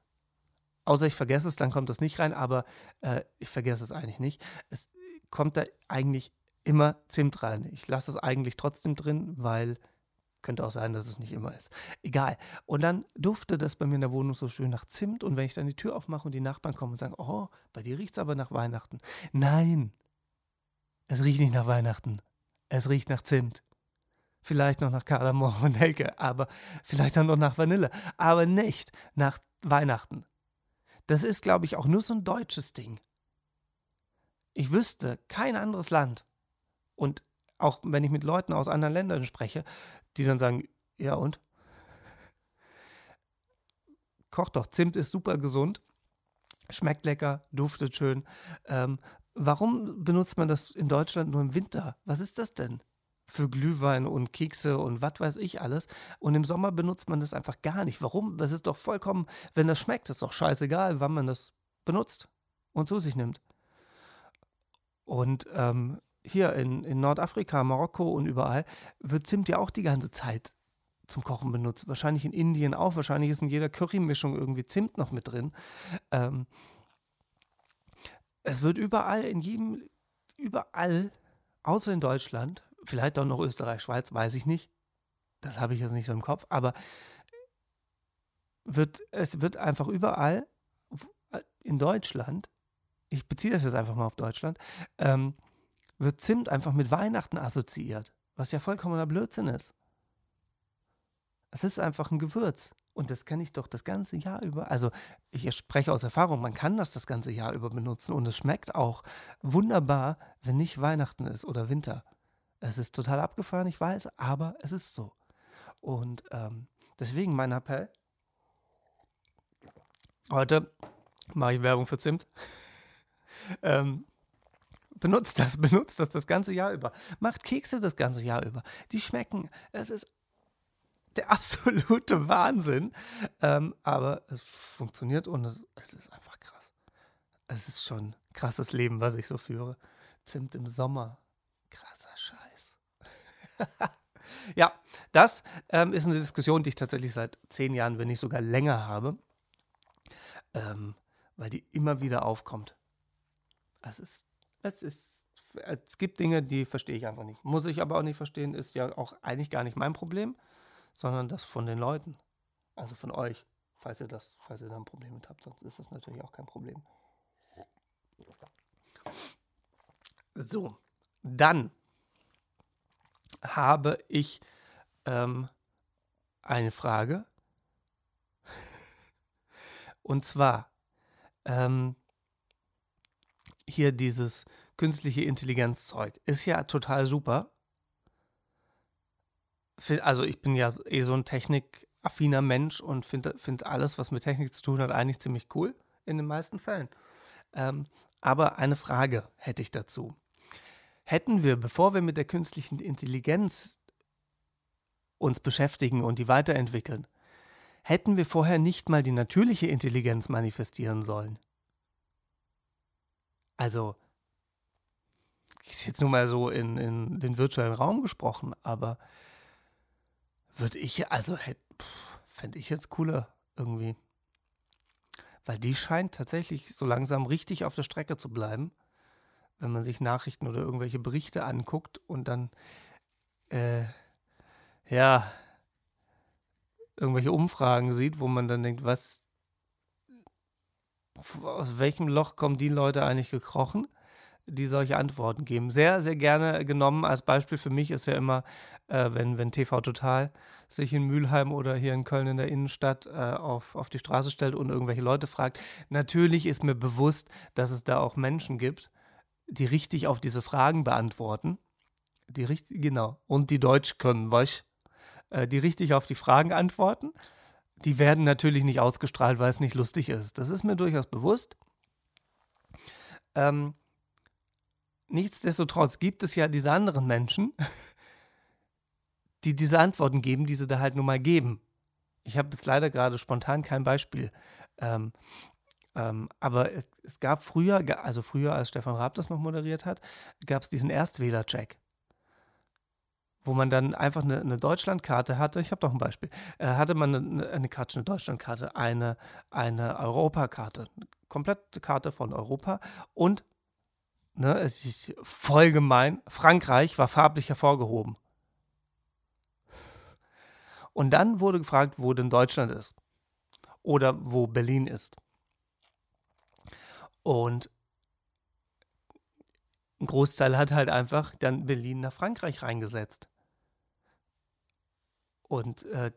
Außer ich vergesse es, dann kommt das nicht rein, aber äh, ich vergesse es eigentlich nicht. Es kommt da eigentlich immer Zimt rein. Ich lasse es eigentlich trotzdem drin, weil könnte auch sein, dass es nicht immer ist. Egal. Und dann dufte das bei mir in der Wohnung so schön nach Zimt. Und wenn ich dann die Tür aufmache und die Nachbarn kommen und sagen, oh, bei dir riecht es aber nach Weihnachten. Nein, es riecht nicht nach Weihnachten. Es riecht nach Zimt. Vielleicht noch nach Kardamom und Nelke, aber vielleicht dann noch nach Vanille. Aber nicht nach Weihnachten. Das ist, glaube ich, auch nur so ein deutsches Ding. Ich wüsste kein anderes Land. Und auch wenn ich mit Leuten aus anderen Ländern spreche, die dann sagen, ja und? Koch doch, Zimt ist super gesund, schmeckt lecker, duftet schön. Ähm, warum benutzt man das in Deutschland nur im Winter? Was ist das denn? Für Glühwein und Kekse und was weiß ich alles. Und im Sommer benutzt man das einfach gar nicht. Warum? Das ist doch vollkommen, wenn das schmeckt, ist doch scheißegal, wann man das benutzt und zu sich nimmt. Und ähm, hier in, in Nordafrika, Marokko und überall wird Zimt ja auch die ganze Zeit zum Kochen benutzt. Wahrscheinlich in Indien auch. Wahrscheinlich ist in jeder Currymischung irgendwie Zimt noch mit drin. Ähm, es wird überall, in jedem, überall, außer in Deutschland, vielleicht auch noch Österreich, Schweiz, weiß ich nicht. Das habe ich jetzt nicht so im Kopf, aber wird, es wird einfach überall in Deutschland, ich beziehe das jetzt einfach mal auf Deutschland, ähm, wird Zimt einfach mit Weihnachten assoziiert, was ja vollkommener Blödsinn ist. Es ist einfach ein Gewürz. Und das kann ich doch das ganze Jahr über. Also, ich spreche aus Erfahrung, man kann das das ganze Jahr über benutzen und es schmeckt auch wunderbar, wenn nicht Weihnachten ist oder Winter. Es ist total abgefahren, ich weiß, aber es ist so. Und ähm, deswegen mein Appell. Heute mache ich Werbung für Zimt. ähm, Benutzt das, benutzt das das ganze Jahr über. Macht Kekse das ganze Jahr über. Die schmecken. Es ist der absolute Wahnsinn. Ähm, aber es funktioniert und es, es ist einfach krass. Es ist schon ein krasses Leben, was ich so führe. Zimt im Sommer. Krasser Scheiß. ja, das ähm, ist eine Diskussion, die ich tatsächlich seit zehn Jahren, wenn nicht sogar länger habe. Ähm, weil die immer wieder aufkommt. Es ist es ist, es gibt Dinge, die verstehe ich einfach nicht. Muss ich aber auch nicht verstehen, ist ja auch eigentlich gar nicht mein Problem, sondern das von den Leuten. Also von euch, falls ihr das, falls ihr da ein Problem mit habt, sonst ist das natürlich auch kein Problem. So, dann habe ich ähm, eine Frage. Und zwar, ähm, hier dieses künstliche Intelligenz-Zeug ist ja total super. Also ich bin ja eh so ein technikaffiner Mensch und finde find alles, was mit Technik zu tun hat, eigentlich ziemlich cool in den meisten Fällen. Ähm, aber eine Frage hätte ich dazu. Hätten wir, bevor wir mit der künstlichen Intelligenz uns beschäftigen und die weiterentwickeln, hätten wir vorher nicht mal die natürliche Intelligenz manifestieren sollen? Also, ist jetzt nur mal so in, in den virtuellen Raum gesprochen, aber würde ich, also fände ich jetzt cooler irgendwie. Weil die scheint tatsächlich so langsam richtig auf der Strecke zu bleiben, wenn man sich Nachrichten oder irgendwelche Berichte anguckt und dann, äh, ja, irgendwelche Umfragen sieht, wo man dann denkt, was, aus welchem Loch kommen die Leute eigentlich gekrochen, die solche Antworten geben. Sehr, sehr gerne genommen. Als Beispiel für mich ist ja immer, äh, wenn, wenn TV Total sich in Mülheim oder hier in Köln in der Innenstadt äh, auf, auf die Straße stellt und irgendwelche Leute fragt. Natürlich ist mir bewusst, dass es da auch Menschen gibt, die richtig auf diese Fragen beantworten. Die richtig, genau. Und die Deutsch können, weißt äh, die richtig auf die Fragen antworten. Die werden natürlich nicht ausgestrahlt, weil es nicht lustig ist. Das ist mir durchaus bewusst. Ähm, nichtsdestotrotz gibt es ja diese anderen Menschen, die diese Antworten geben, die sie da halt nun mal geben. Ich habe jetzt leider gerade spontan kein Beispiel. Ähm, ähm, aber es, es, gab früher, also früher, als Stefan Raab das noch moderiert hat, gab es diesen Erstwähler-Check wo man dann einfach eine, eine Deutschlandkarte hatte. Ich habe doch ein Beispiel. Äh, hatte man eine, eine Karte, eine Deutschlandkarte, eine, eine Europakarte, eine komplette Karte von Europa und ne, es ist voll gemein, Frankreich war farblich hervorgehoben. Und dann wurde gefragt, wo denn Deutschland ist oder wo Berlin ist. Und ein Großteil hat halt einfach dann Berlin nach Frankreich reingesetzt. Und äh,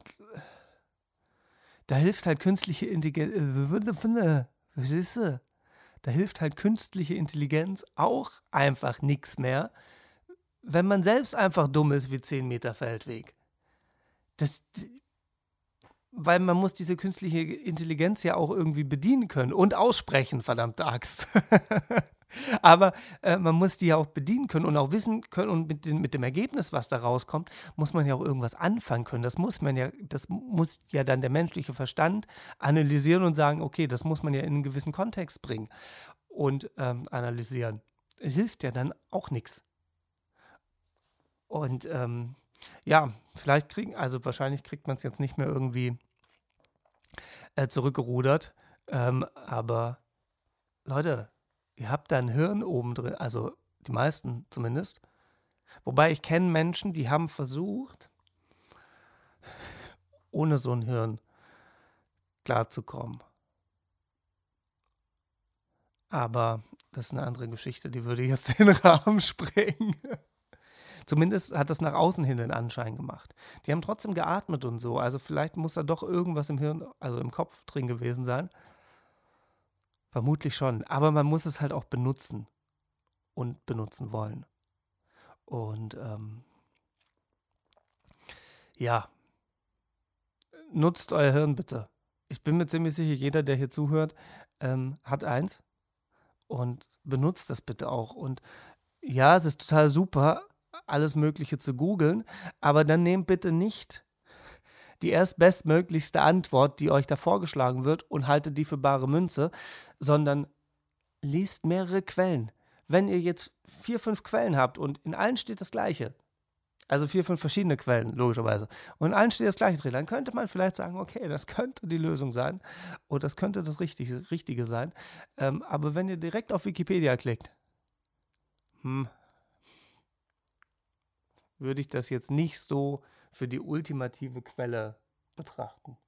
da hilft halt künstliche Intelligenz. Äh, da hilft halt künstliche Intelligenz auch einfach nichts mehr, wenn man selbst einfach dumm ist wie 10 Meter Feldweg. Das, weil man muss diese künstliche Intelligenz ja auch irgendwie bedienen können und aussprechen, verdammte Axt. Aber äh, man muss die ja auch bedienen können und auch wissen können und mit, den, mit dem Ergebnis, was da rauskommt, muss man ja auch irgendwas anfangen können. Das muss man ja, das muss ja dann der menschliche Verstand analysieren und sagen, okay, das muss man ja in einen gewissen Kontext bringen und ähm, analysieren. Es hilft ja dann auch nichts. Und ähm, ja, vielleicht kriegen, also wahrscheinlich kriegt man es jetzt nicht mehr irgendwie äh, zurückgerudert. Ähm, aber Leute, ihr habt da ein Hirn oben drin, also die meisten zumindest. Wobei ich kenne Menschen, die haben versucht, ohne so ein Hirn klarzukommen. Aber das ist eine andere Geschichte, die würde jetzt den Rahmen sprengen. Zumindest hat das nach außen hin den Anschein gemacht. Die haben trotzdem geatmet und so. Also vielleicht muss da doch irgendwas im Hirn, also im Kopf drin gewesen sein. Vermutlich schon. Aber man muss es halt auch benutzen und benutzen wollen. Und ähm, ja, nutzt euer Hirn bitte. Ich bin mir ziemlich sicher, jeder, der hier zuhört, ähm, hat eins und benutzt das bitte auch. Und ja, es ist total super, alles Mögliche zu googeln, aber dann nehmt bitte nicht die erstbestmöglichste Antwort, die euch da vorgeschlagen wird und haltet die für bare Münze, sondern lest mehrere Quellen. Wenn ihr jetzt vier, fünf Quellen habt und in allen steht das Gleiche, also vier, fünf verschiedene Quellen, logischerweise. Und in allen steht das gleiche drin. Dann könnte man vielleicht sagen, okay, das könnte die Lösung sein oder das könnte das Richtige, Richtige sein. Ähm, aber wenn ihr direkt auf Wikipedia klickt, hm, würde ich das jetzt nicht so für die ultimative Quelle betrachten.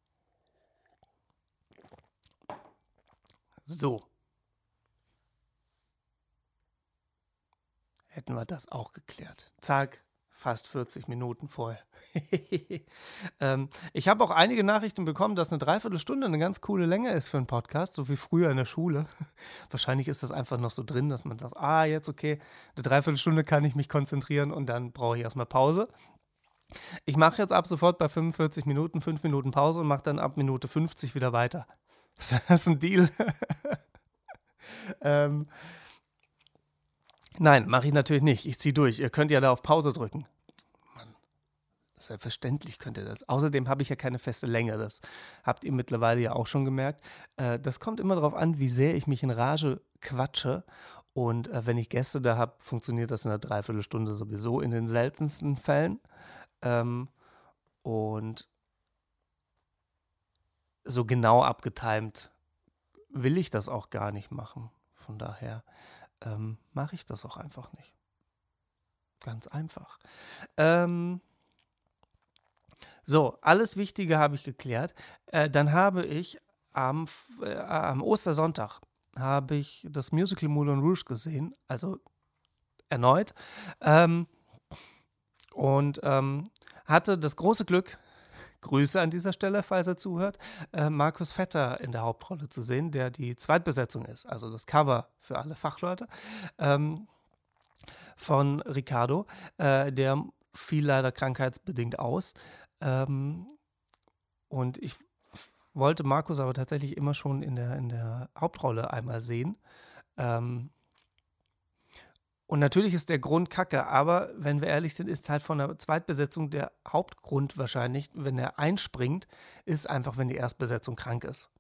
So. Hätten wir das auch geklärt. Zack, fast 40 Minuten vorher. ähm, ich habe auch einige Nachrichten bekommen, dass eine Dreiviertelstunde eine ganz coole Länge ist für einen Podcast, so wie früher in der Schule. Wahrscheinlich ist das einfach noch so drin, dass man sagt, ah, jetzt okay, eine Dreiviertelstunde kann ich mich konzentrieren und dann brauche ich erstmal Pause. Ich mache jetzt ab sofort bei 45 Minuten 5 Minuten Pause und mache dann ab Minute 50 wieder weiter. Das ist ein Deal. ähm, Nein, mache ich natürlich nicht. Ich ziehe durch. Ihr könnt ja da auf Pause drücken. Mann, selbstverständlich könnt ihr das. Außerdem habe ich ja keine feste Länge. Das habt ihr mittlerweile ja auch schon gemerkt. Äh, das kommt immer darauf an, wie sehr ich mich in Rage quatsche. Und äh, wenn ich Gäste da habe, funktioniert das in einer Dreiviertelstunde sowieso in den seltensten Fällen. Ähm, und so genau abgetimt will ich das auch gar nicht machen. Von daher ähm, mache ich das auch einfach nicht. Ganz einfach. Ähm, so, alles Wichtige habe ich geklärt. Äh, dann habe ich am, äh, am Ostersonntag habe ich das Musical Moulin Rouge gesehen, also erneut. Ähm, und ähm, hatte das große Glück, Grüße an dieser Stelle, falls er zuhört, äh, Markus Vetter in der Hauptrolle zu sehen, der die Zweitbesetzung ist, also das Cover für alle Fachleute ähm, von Ricardo. Äh, der fiel leider krankheitsbedingt aus. Ähm, und ich wollte Markus aber tatsächlich immer schon in der, in der Hauptrolle einmal sehen. Ähm, und natürlich ist der Grund kacke, aber wenn wir ehrlich sind, ist halt von der Zweitbesetzung der Hauptgrund wahrscheinlich, wenn er einspringt, ist einfach, wenn die Erstbesetzung krank ist.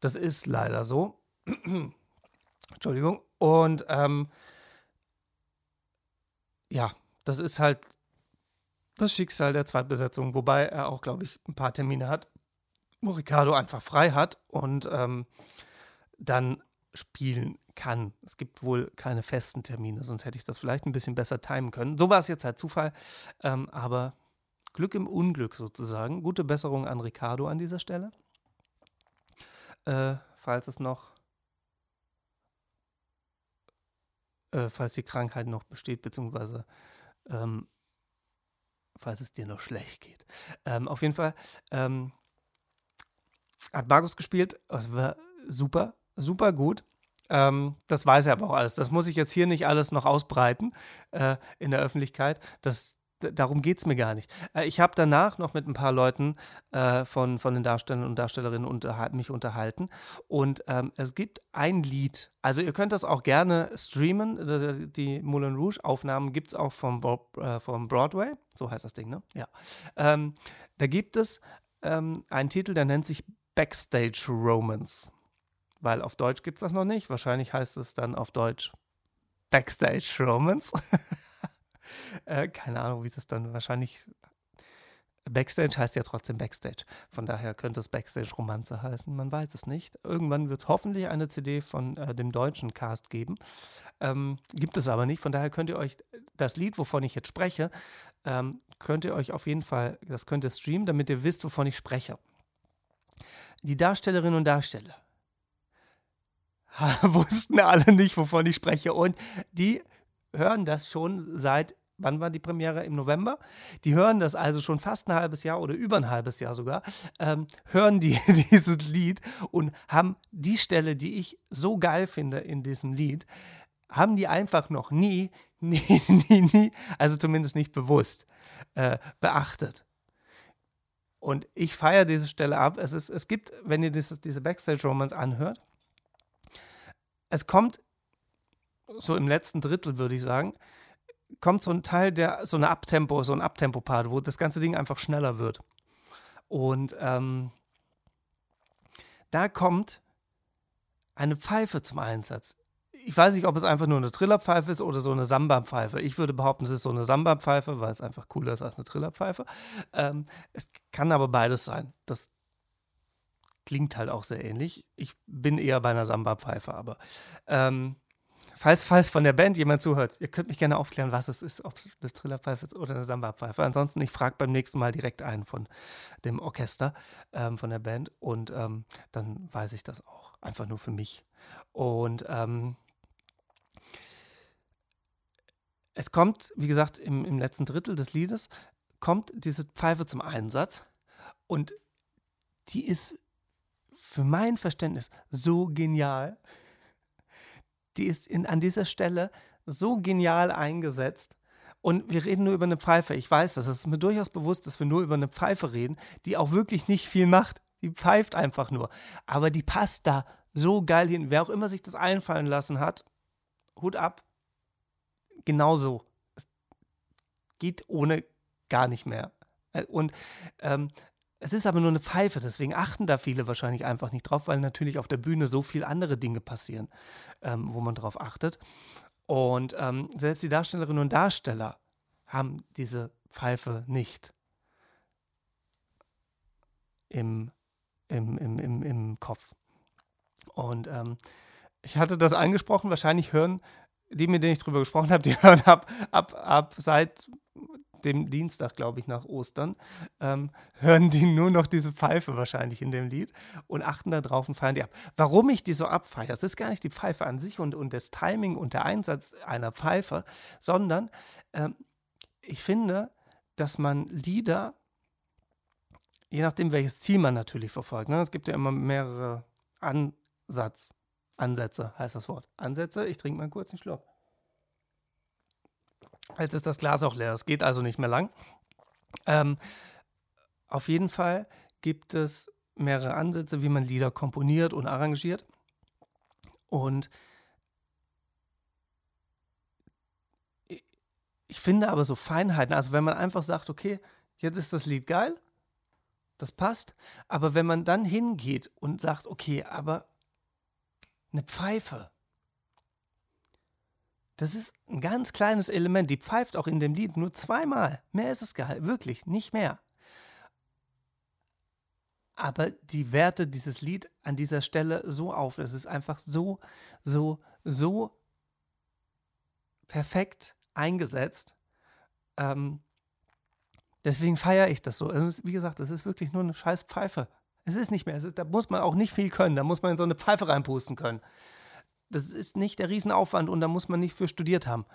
Das ist leider so. Entschuldigung. Und ähm, ja, das ist halt das Schicksal der Zweitbesetzung, wobei er auch, glaube ich, ein paar Termine hat, wo Ricardo einfach frei hat und ähm, dann spielen kann. Es gibt wohl keine festen Termine, sonst hätte ich das vielleicht ein bisschen besser timen können. So war es jetzt halt Zufall, ähm, aber Glück im Unglück sozusagen. Gute Besserung an Ricardo an dieser Stelle. Äh, falls es noch, äh, falls die Krankheit noch besteht, beziehungsweise ähm, falls es dir noch schlecht geht. Ähm, auf jeden Fall ähm, hat Markus gespielt. Es war super, super gut. Ähm, das weiß er aber auch alles. Das muss ich jetzt hier nicht alles noch ausbreiten äh, in der Öffentlichkeit. Das, darum geht es mir gar nicht. Äh, ich habe danach noch mit ein paar Leuten äh, von, von den Darstellern und Darstellerinnen unterha mich unterhalten. Und ähm, es gibt ein Lied. Also ihr könnt das auch gerne streamen. Die Moulin Rouge-Aufnahmen gibt es auch vom, äh, vom Broadway. So heißt das Ding, ne? Ja. Ähm, da gibt es ähm, einen Titel, der nennt sich Backstage Romance weil auf Deutsch gibt es das noch nicht. Wahrscheinlich heißt es dann auf Deutsch Backstage Romance. äh, keine Ahnung, wie es dann wahrscheinlich. Backstage heißt ja trotzdem Backstage. Von daher könnte es Backstage Romanze heißen. Man weiß es nicht. Irgendwann wird es hoffentlich eine CD von äh, dem deutschen Cast geben. Ähm, gibt es aber nicht. Von daher könnt ihr euch das Lied, wovon ich jetzt spreche, ähm, könnt ihr euch auf jeden Fall, das könnt ihr streamen, damit ihr wisst, wovon ich spreche. Die Darstellerinnen und Darsteller wussten alle nicht, wovon ich spreche. Und die hören das schon seit, wann war die Premiere? Im November? Die hören das also schon fast ein halbes Jahr oder über ein halbes Jahr sogar, ähm, hören die dieses Lied und haben die Stelle, die ich so geil finde in diesem Lied, haben die einfach noch nie, nie, nie, nie, also zumindest nicht bewusst, äh, beachtet. Und ich feiere diese Stelle ab. Es, ist, es gibt, wenn ihr dieses, diese Backstage-Romance anhört, es kommt so im letzten Drittel, würde ich sagen, kommt so ein Teil, der so eine Abtempo, so ein Abtempo-Part, wo das ganze Ding einfach schneller wird. Und ähm, da kommt eine Pfeife zum Einsatz. Ich weiß nicht, ob es einfach nur eine Trillerpfeife ist oder so eine Samba-Pfeife. Ich würde behaupten, es ist so eine Samba-Pfeife, weil es einfach cooler ist als eine Trillerpfeife. Ähm, es kann aber beides sein. Das klingt halt auch sehr ähnlich. Ich bin eher bei einer Samba-Pfeife, aber ähm, falls, falls von der Band jemand zuhört, ihr könnt mich gerne aufklären, was es ist, ob es eine Trillerpfeife ist oder eine Samba-Pfeife. Ansonsten, ich frage beim nächsten Mal direkt einen von dem Orchester, ähm, von der Band und ähm, dann weiß ich das auch. Einfach nur für mich. Und ähm, es kommt, wie gesagt, im, im letzten Drittel des Liedes, kommt diese Pfeife zum Einsatz und die ist für mein Verständnis so genial. Die ist in, an dieser Stelle so genial eingesetzt. Und wir reden nur über eine Pfeife. Ich weiß das. Es ist mir durchaus bewusst, dass wir nur über eine Pfeife reden, die auch wirklich nicht viel macht. Die pfeift einfach nur. Aber die passt da so geil hin. Wer auch immer sich das einfallen lassen hat, Hut ab. Genauso. Es geht ohne gar nicht mehr. Äh, und ähm, es ist aber nur eine Pfeife, deswegen achten da viele wahrscheinlich einfach nicht drauf, weil natürlich auf der Bühne so viele andere Dinge passieren, ähm, wo man drauf achtet. Und ähm, selbst die Darstellerinnen und Darsteller haben diese Pfeife nicht im, im, im, im, im Kopf. Und ähm, ich hatte das angesprochen, wahrscheinlich hören die, mit denen ich drüber gesprochen habe, die hören ab, ab, ab seit dem Dienstag, glaube ich, nach Ostern, ähm, hören die nur noch diese Pfeife wahrscheinlich in dem Lied und achten da drauf und feiern die ab. Warum ich die so abfeiere, das ist gar nicht die Pfeife an sich und, und das Timing und der Einsatz einer Pfeife, sondern ähm, ich finde, dass man Lieder, je nachdem welches Ziel man natürlich verfolgt, ne, es gibt ja immer mehrere Ansatz, Ansätze, heißt das Wort. Ansätze, ich trinke mal kurz einen Schluck. Jetzt ist das Glas auch leer. Es geht also nicht mehr lang. Ähm, auf jeden Fall gibt es mehrere Ansätze, wie man Lieder komponiert und arrangiert. Und ich finde aber so Feinheiten, also wenn man einfach sagt, okay, jetzt ist das Lied geil, das passt, aber wenn man dann hingeht und sagt, okay, aber eine Pfeife, das ist ein ganz kleines Element, die pfeift auch in dem Lied nur zweimal, mehr ist es geil, wirklich, nicht mehr. Aber die Werte dieses Lied an dieser Stelle so auf, es ist einfach so, so, so perfekt eingesetzt. Ähm, deswegen feiere ich das so. Wie gesagt, es ist wirklich nur eine scheiß Pfeife. Es ist nicht mehr, ist, da muss man auch nicht viel können, da muss man in so eine Pfeife reinpusten können. Das ist nicht der Riesenaufwand und da muss man nicht für studiert haben.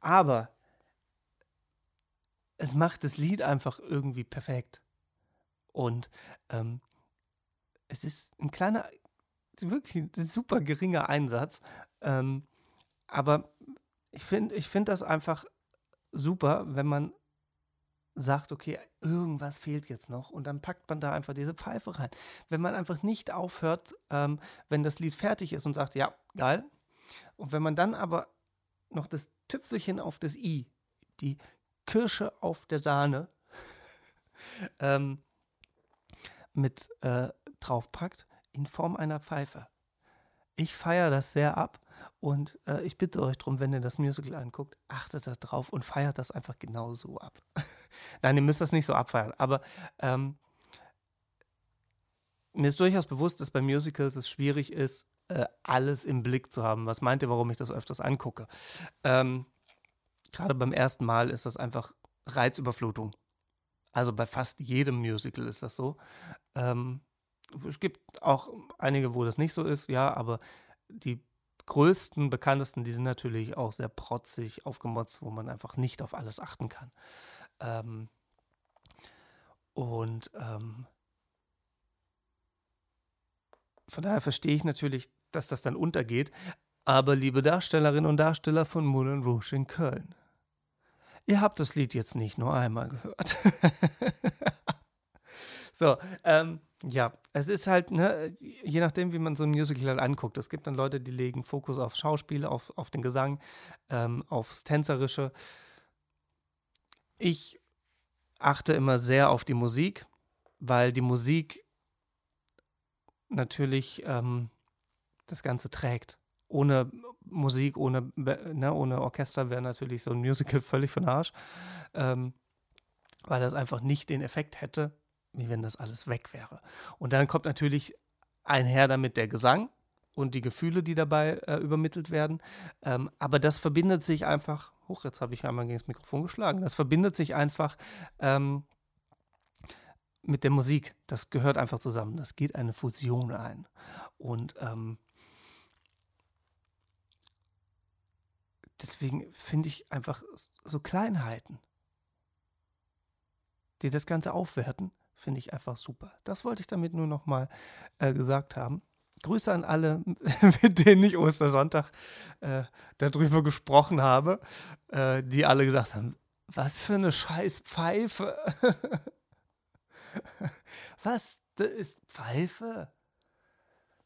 Aber es macht das Lied einfach irgendwie perfekt. Und ähm, es ist ein kleiner, wirklich ein super geringer Einsatz. Ähm, aber ich finde ich find das einfach super, wenn man sagt, okay, irgendwas fehlt jetzt noch und dann packt man da einfach diese Pfeife rein. Wenn man einfach nicht aufhört, ähm, wenn das Lied fertig ist und sagt, ja, geil. Und wenn man dann aber noch das Tüpfelchen auf das i, die Kirsche auf der Sahne, ähm, mit äh, draufpackt, in Form einer Pfeife. Ich feiere das sehr ab und äh, ich bitte euch darum, wenn ihr das Musical anguckt, achtet da drauf und feiert das einfach genau so ab. Nein, ihr müsst das nicht so abfeiern, aber ähm, mir ist durchaus bewusst, dass bei Musicals es schwierig ist, äh, alles im Blick zu haben. Was meint ihr, warum ich das öfters angucke? Ähm, Gerade beim ersten Mal ist das einfach Reizüberflutung. Also bei fast jedem Musical ist das so. Ähm, es gibt auch einige, wo das nicht so ist, ja, aber die größten, bekanntesten, die sind natürlich auch sehr protzig aufgemotzt, wo man einfach nicht auf alles achten kann. Ähm, und ähm, von daher verstehe ich natürlich, dass das dann untergeht. Aber liebe Darstellerinnen und Darsteller von Moulin Rouge in Köln, ihr habt das Lied jetzt nicht nur einmal gehört. so, ähm, ja, es ist halt, ne, je nachdem, wie man so ein Musical halt anguckt. Es gibt dann Leute, die legen Fokus auf Schauspiel, auf, auf den Gesang, ähm, aufs Tänzerische. Ich achte immer sehr auf die Musik, weil die Musik natürlich ähm, das Ganze trägt. Ohne Musik, ohne, ne, ohne Orchester wäre natürlich so ein Musical völlig von Arsch, ähm, weil das einfach nicht den Effekt hätte, wie wenn das alles weg wäre. Und dann kommt natürlich einher damit der Gesang und die Gefühle, die dabei äh, übermittelt werden. Ähm, aber das verbindet sich einfach, hoch, jetzt habe ich einmal gegen das Mikrofon geschlagen, das verbindet sich einfach ähm, mit der Musik. Das gehört einfach zusammen. Das geht eine Fusion ein. Und ähm, deswegen finde ich einfach so Kleinheiten, die das Ganze aufwerten, Finde ich einfach super. Das wollte ich damit nur nochmal äh, gesagt haben. Grüße an alle, mit denen ich Ostersonntag äh, darüber gesprochen habe, äh, die alle gedacht haben, was für eine scheiß Pfeife. was, das ist Pfeife?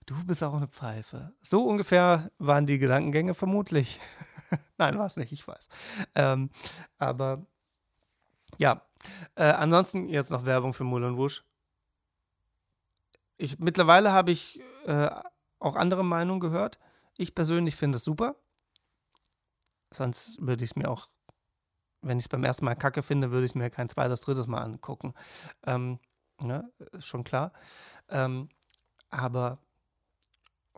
Du bist auch eine Pfeife. So ungefähr waren die Gedankengänge vermutlich. Nein, war es nicht, ich weiß. Ähm, aber ja, äh, ansonsten jetzt noch Werbung für Moulin Rouge. Ich, mittlerweile habe ich äh, auch andere Meinungen gehört. Ich persönlich finde es super. Sonst würde ich es mir auch, wenn ich es beim ersten Mal kacke finde, würde ich es mir kein zweites, drittes Mal angucken. Ähm, ne, ist schon klar. Ähm, aber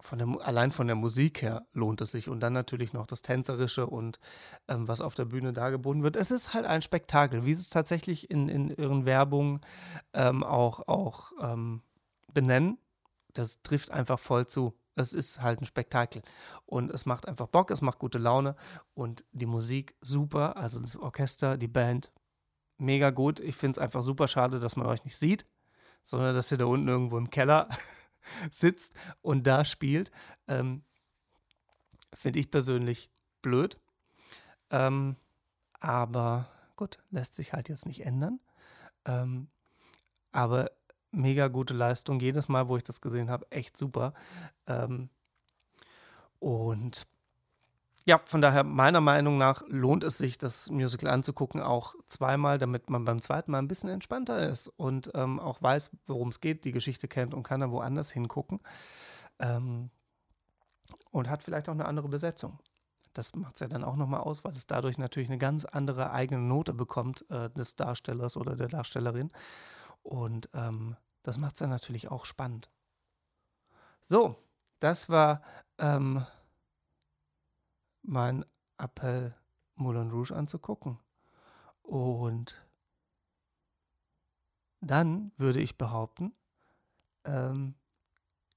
von der, allein von der Musik her lohnt es sich. Und dann natürlich noch das Tänzerische und ähm, was auf der Bühne dargeboten wird. Es ist halt ein Spektakel, wie sie es tatsächlich in, in ihren Werbungen ähm, auch, auch ähm, benennen. Das trifft einfach voll zu. Es ist halt ein Spektakel. Und es macht einfach Bock, es macht gute Laune. Und die Musik super. Also das Orchester, die Band, mega gut. Ich finde es einfach super schade, dass man euch nicht sieht, sondern dass ihr da unten irgendwo im Keller sitzt und da spielt. Ähm, Finde ich persönlich blöd. Ähm, aber gut, lässt sich halt jetzt nicht ändern. Ähm, aber mega gute Leistung. Jedes Mal, wo ich das gesehen habe, echt super. Ähm, und ja, von daher, meiner Meinung nach, lohnt es sich, das Musical anzugucken, auch zweimal, damit man beim zweiten Mal ein bisschen entspannter ist und ähm, auch weiß, worum es geht, die Geschichte kennt und kann dann woanders hingucken. Ähm, und hat vielleicht auch eine andere Besetzung. Das macht es ja dann auch nochmal aus, weil es dadurch natürlich eine ganz andere eigene Note bekommt äh, des Darstellers oder der Darstellerin. Und ähm, das macht es dann natürlich auch spannend. So, das war ähm, mein Appell, Moulin Rouge anzugucken. Und dann würde ich behaupten, ähm,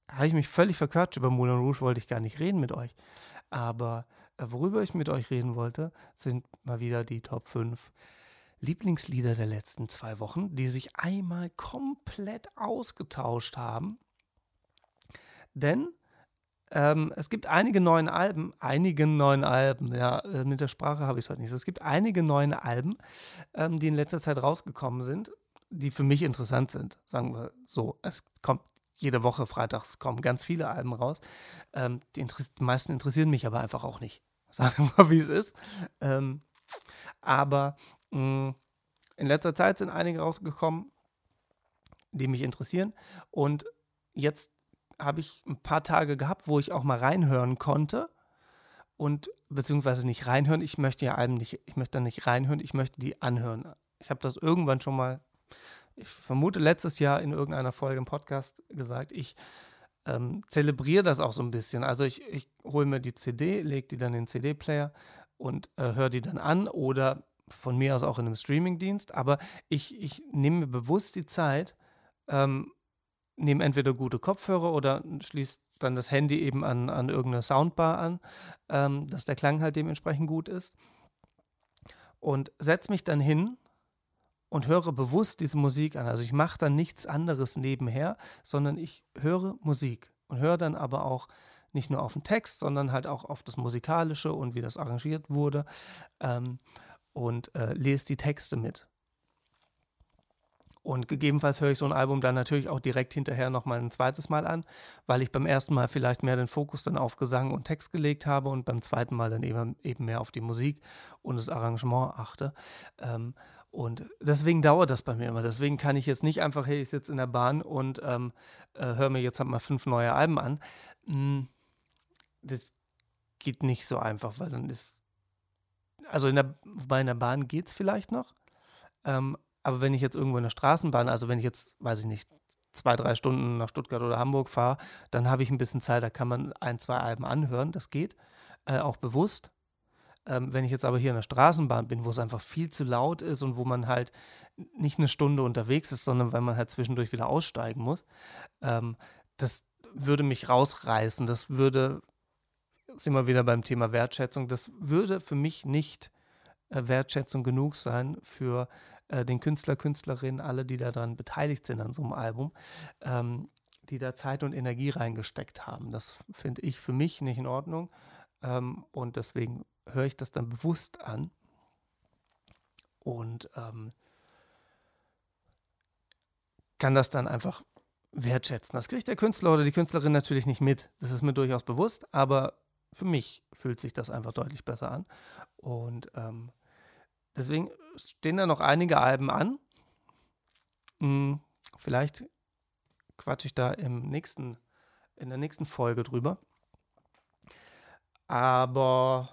habe ich mich völlig verquatscht. Über Moulin Rouge wollte ich gar nicht reden mit euch. Aber äh, worüber ich mit euch reden wollte, sind mal wieder die Top 5 Lieblingslieder der letzten zwei Wochen, die sich einmal komplett ausgetauscht haben. Denn ähm, es gibt einige neue Alben, einige neuen Alben, ja, äh, mit der Sprache habe ich es heute nicht. Es gibt einige neue Alben, ähm, die in letzter Zeit rausgekommen sind, die für mich interessant sind, sagen wir so. Es kommt jede Woche freitags kommen ganz viele Alben raus. Ähm, die, die, meisten interessieren mich aber einfach auch nicht. Sagen wir mal, wie es ist. Ähm, aber mh, mm, in letzter Zeit sind einige rausgekommen, die mich interessieren. Und jetzt habe ich ein paar Tage gehabt, wo ich auch mal reinhören konnte. Und beziehungsweise nicht reinhören. Ich möchte ja Alben nicht, ich möchte da nicht reinhören, ich möchte die anhören. Ich habe das irgendwann schon mal, ich vermute letztes Jahr in irgendeiner Folge im Podcast gesagt, ich ähm, zelebriere das auch so ein bisschen. Also ich, ich hole mir die CD, lege die dann in den CD-Player und äh, höre die dann an oder von mir aus auch in einem Streamingdienst. Aber ich, ich nehme mir bewusst die Zeit, ähm, nehme entweder gute Kopfhörer oder schließe dann das Handy eben an, an irgendeine Soundbar an, ähm, dass der Klang halt dementsprechend gut ist. Und setze mich dann hin und höre bewusst diese Musik an. Also ich mache dann nichts anderes nebenher, sondern ich höre Musik und höre dann aber auch nicht nur auf den Text, sondern halt auch auf das Musikalische und wie das arrangiert wurde ähm, und äh, lese die Texte mit. Und gegebenenfalls höre ich so ein Album dann natürlich auch direkt hinterher nochmal ein zweites Mal an, weil ich beim ersten Mal vielleicht mehr den Fokus dann auf Gesang und Text gelegt habe und beim zweiten Mal dann eben, eben mehr auf die Musik und das Arrangement achte. Ähm, und deswegen dauert das bei mir immer. Deswegen kann ich jetzt nicht einfach, hey, ich sitze in der Bahn und ähm, äh, höre mir jetzt halt mal fünf neue Alben an. Hm, das geht nicht so einfach, weil dann ist. Also in der, wobei in der Bahn geht es vielleicht noch. Ähm, aber wenn ich jetzt irgendwo in der Straßenbahn, also wenn ich jetzt, weiß ich nicht, zwei, drei Stunden nach Stuttgart oder Hamburg fahre, dann habe ich ein bisschen Zeit, da kann man ein, zwei Alben anhören, das geht, äh, auch bewusst. Ähm, wenn ich jetzt aber hier in der Straßenbahn bin, wo es einfach viel zu laut ist und wo man halt nicht eine Stunde unterwegs ist, sondern weil man halt zwischendurch wieder aussteigen muss, ähm, das würde mich rausreißen. Das würde, sind wir wieder beim Thema Wertschätzung, das würde für mich nicht äh, Wertschätzung genug sein für äh, den Künstler, Künstlerinnen, alle, die daran beteiligt sind an so einem Album, ähm, die da Zeit und Energie reingesteckt haben. Das finde ich für mich nicht in Ordnung ähm, und deswegen höre ich das dann bewusst an und ähm, kann das dann einfach wertschätzen. Das kriegt der Künstler oder die Künstlerin natürlich nicht mit. Das ist mir durchaus bewusst, aber für mich fühlt sich das einfach deutlich besser an. Und ähm, Deswegen stehen da noch einige Alben an. Hm, vielleicht quatsche ich da im nächsten, in der nächsten Folge drüber. Aber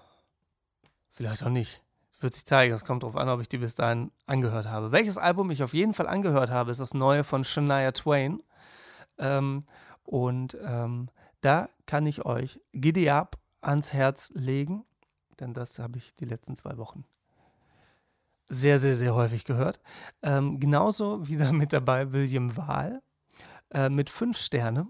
vielleicht auch nicht. Wird sich zeigen. Es kommt darauf an, ob ich die bis dahin angehört habe. Welches Album ich auf jeden Fall angehört habe, ist das neue von Shania Twain. Ähm, und ähm, da kann ich euch Giddy Up ans Herz legen, denn das habe ich die letzten zwei Wochen sehr, sehr, sehr häufig gehört. Ähm, genauso wieder mit dabei William Wahl äh, mit fünf Sterne.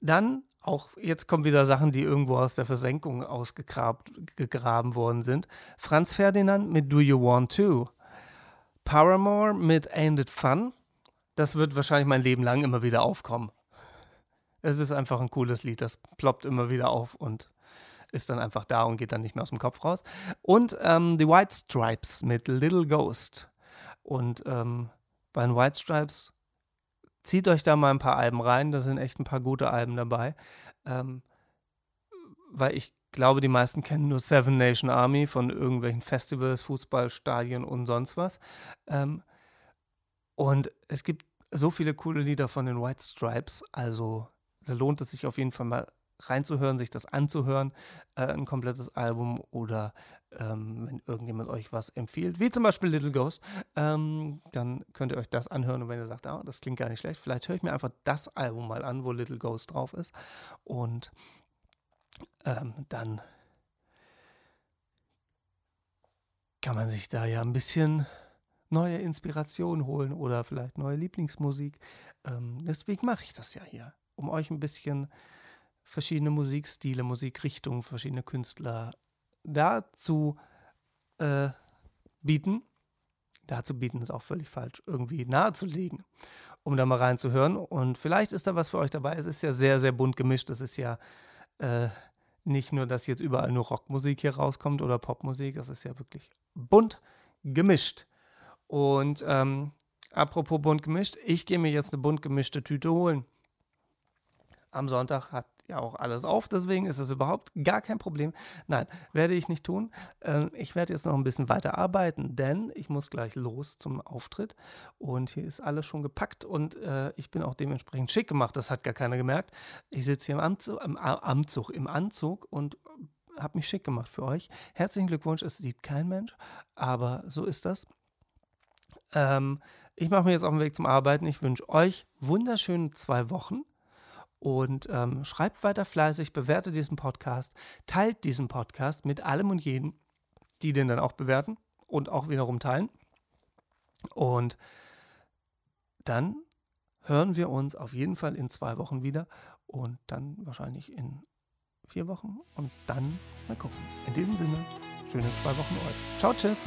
Dann auch, jetzt kommen wieder Sachen, die irgendwo aus der Versenkung ausgegraben worden sind. Franz Ferdinand mit Do You Want To? Paramore mit Ain't It Fun? Das wird wahrscheinlich mein Leben lang immer wieder aufkommen. Es ist einfach ein cooles Lied, das ploppt immer wieder auf und ist dann einfach da und geht dann nicht mehr aus dem Kopf raus. Und ähm, The White Stripes mit Little Ghost. Und ähm, bei den White Stripes, zieht euch da mal ein paar Alben rein. Da sind echt ein paar gute Alben dabei. Ähm, weil ich glaube, die meisten kennen nur Seven Nation Army von irgendwelchen Festivals, Fußballstadien und sonst was. Ähm, und es gibt so viele coole Lieder von den White Stripes. Also da lohnt es sich auf jeden Fall mal reinzuhören, sich das anzuhören, äh, ein komplettes Album oder ähm, wenn irgendjemand euch was empfiehlt, wie zum Beispiel Little Ghost, ähm, dann könnt ihr euch das anhören und wenn ihr sagt, ah, das klingt gar nicht schlecht, vielleicht höre ich mir einfach das Album mal an, wo Little Ghost drauf ist und ähm, dann kann man sich da ja ein bisschen neue Inspiration holen oder vielleicht neue Lieblingsmusik. Ähm, deswegen mache ich das ja hier, um euch ein bisschen verschiedene Musikstile, Musikrichtungen, verschiedene Künstler dazu äh, bieten. Dazu bieten ist auch völlig falsch, irgendwie nahezulegen, um da mal reinzuhören. Und vielleicht ist da was für euch dabei. Es ist ja sehr, sehr bunt gemischt. Es ist ja äh, nicht nur, dass jetzt überall nur Rockmusik hier rauskommt oder Popmusik. Es ist ja wirklich bunt gemischt. Und ähm, apropos bunt gemischt, ich gehe mir jetzt eine bunt gemischte Tüte holen. Am Sonntag hat ja auch alles auf, deswegen ist es überhaupt gar kein Problem. Nein, werde ich nicht tun. Ähm, ich werde jetzt noch ein bisschen weiter arbeiten, denn ich muss gleich los zum Auftritt und hier ist alles schon gepackt und äh, ich bin auch dementsprechend schick gemacht. Das hat gar keiner gemerkt. Ich sitze hier im Anzug, im Anzug, im Anzug und habe mich schick gemacht für euch. Herzlichen Glückwunsch, es sieht kein Mensch, aber so ist das. Ähm, ich mache mich jetzt auf den Weg zum Arbeiten. Ich wünsche euch wunderschöne zwei Wochen und ähm, schreibt weiter fleißig, bewerte diesen Podcast, teilt diesen Podcast mit allem und jedem, die den dann auch bewerten und auch wiederum teilen. Und dann hören wir uns auf jeden Fall in zwei Wochen wieder und dann wahrscheinlich in vier Wochen und dann mal gucken. In diesem Sinne, schöne zwei Wochen euch. Ciao, tschüss.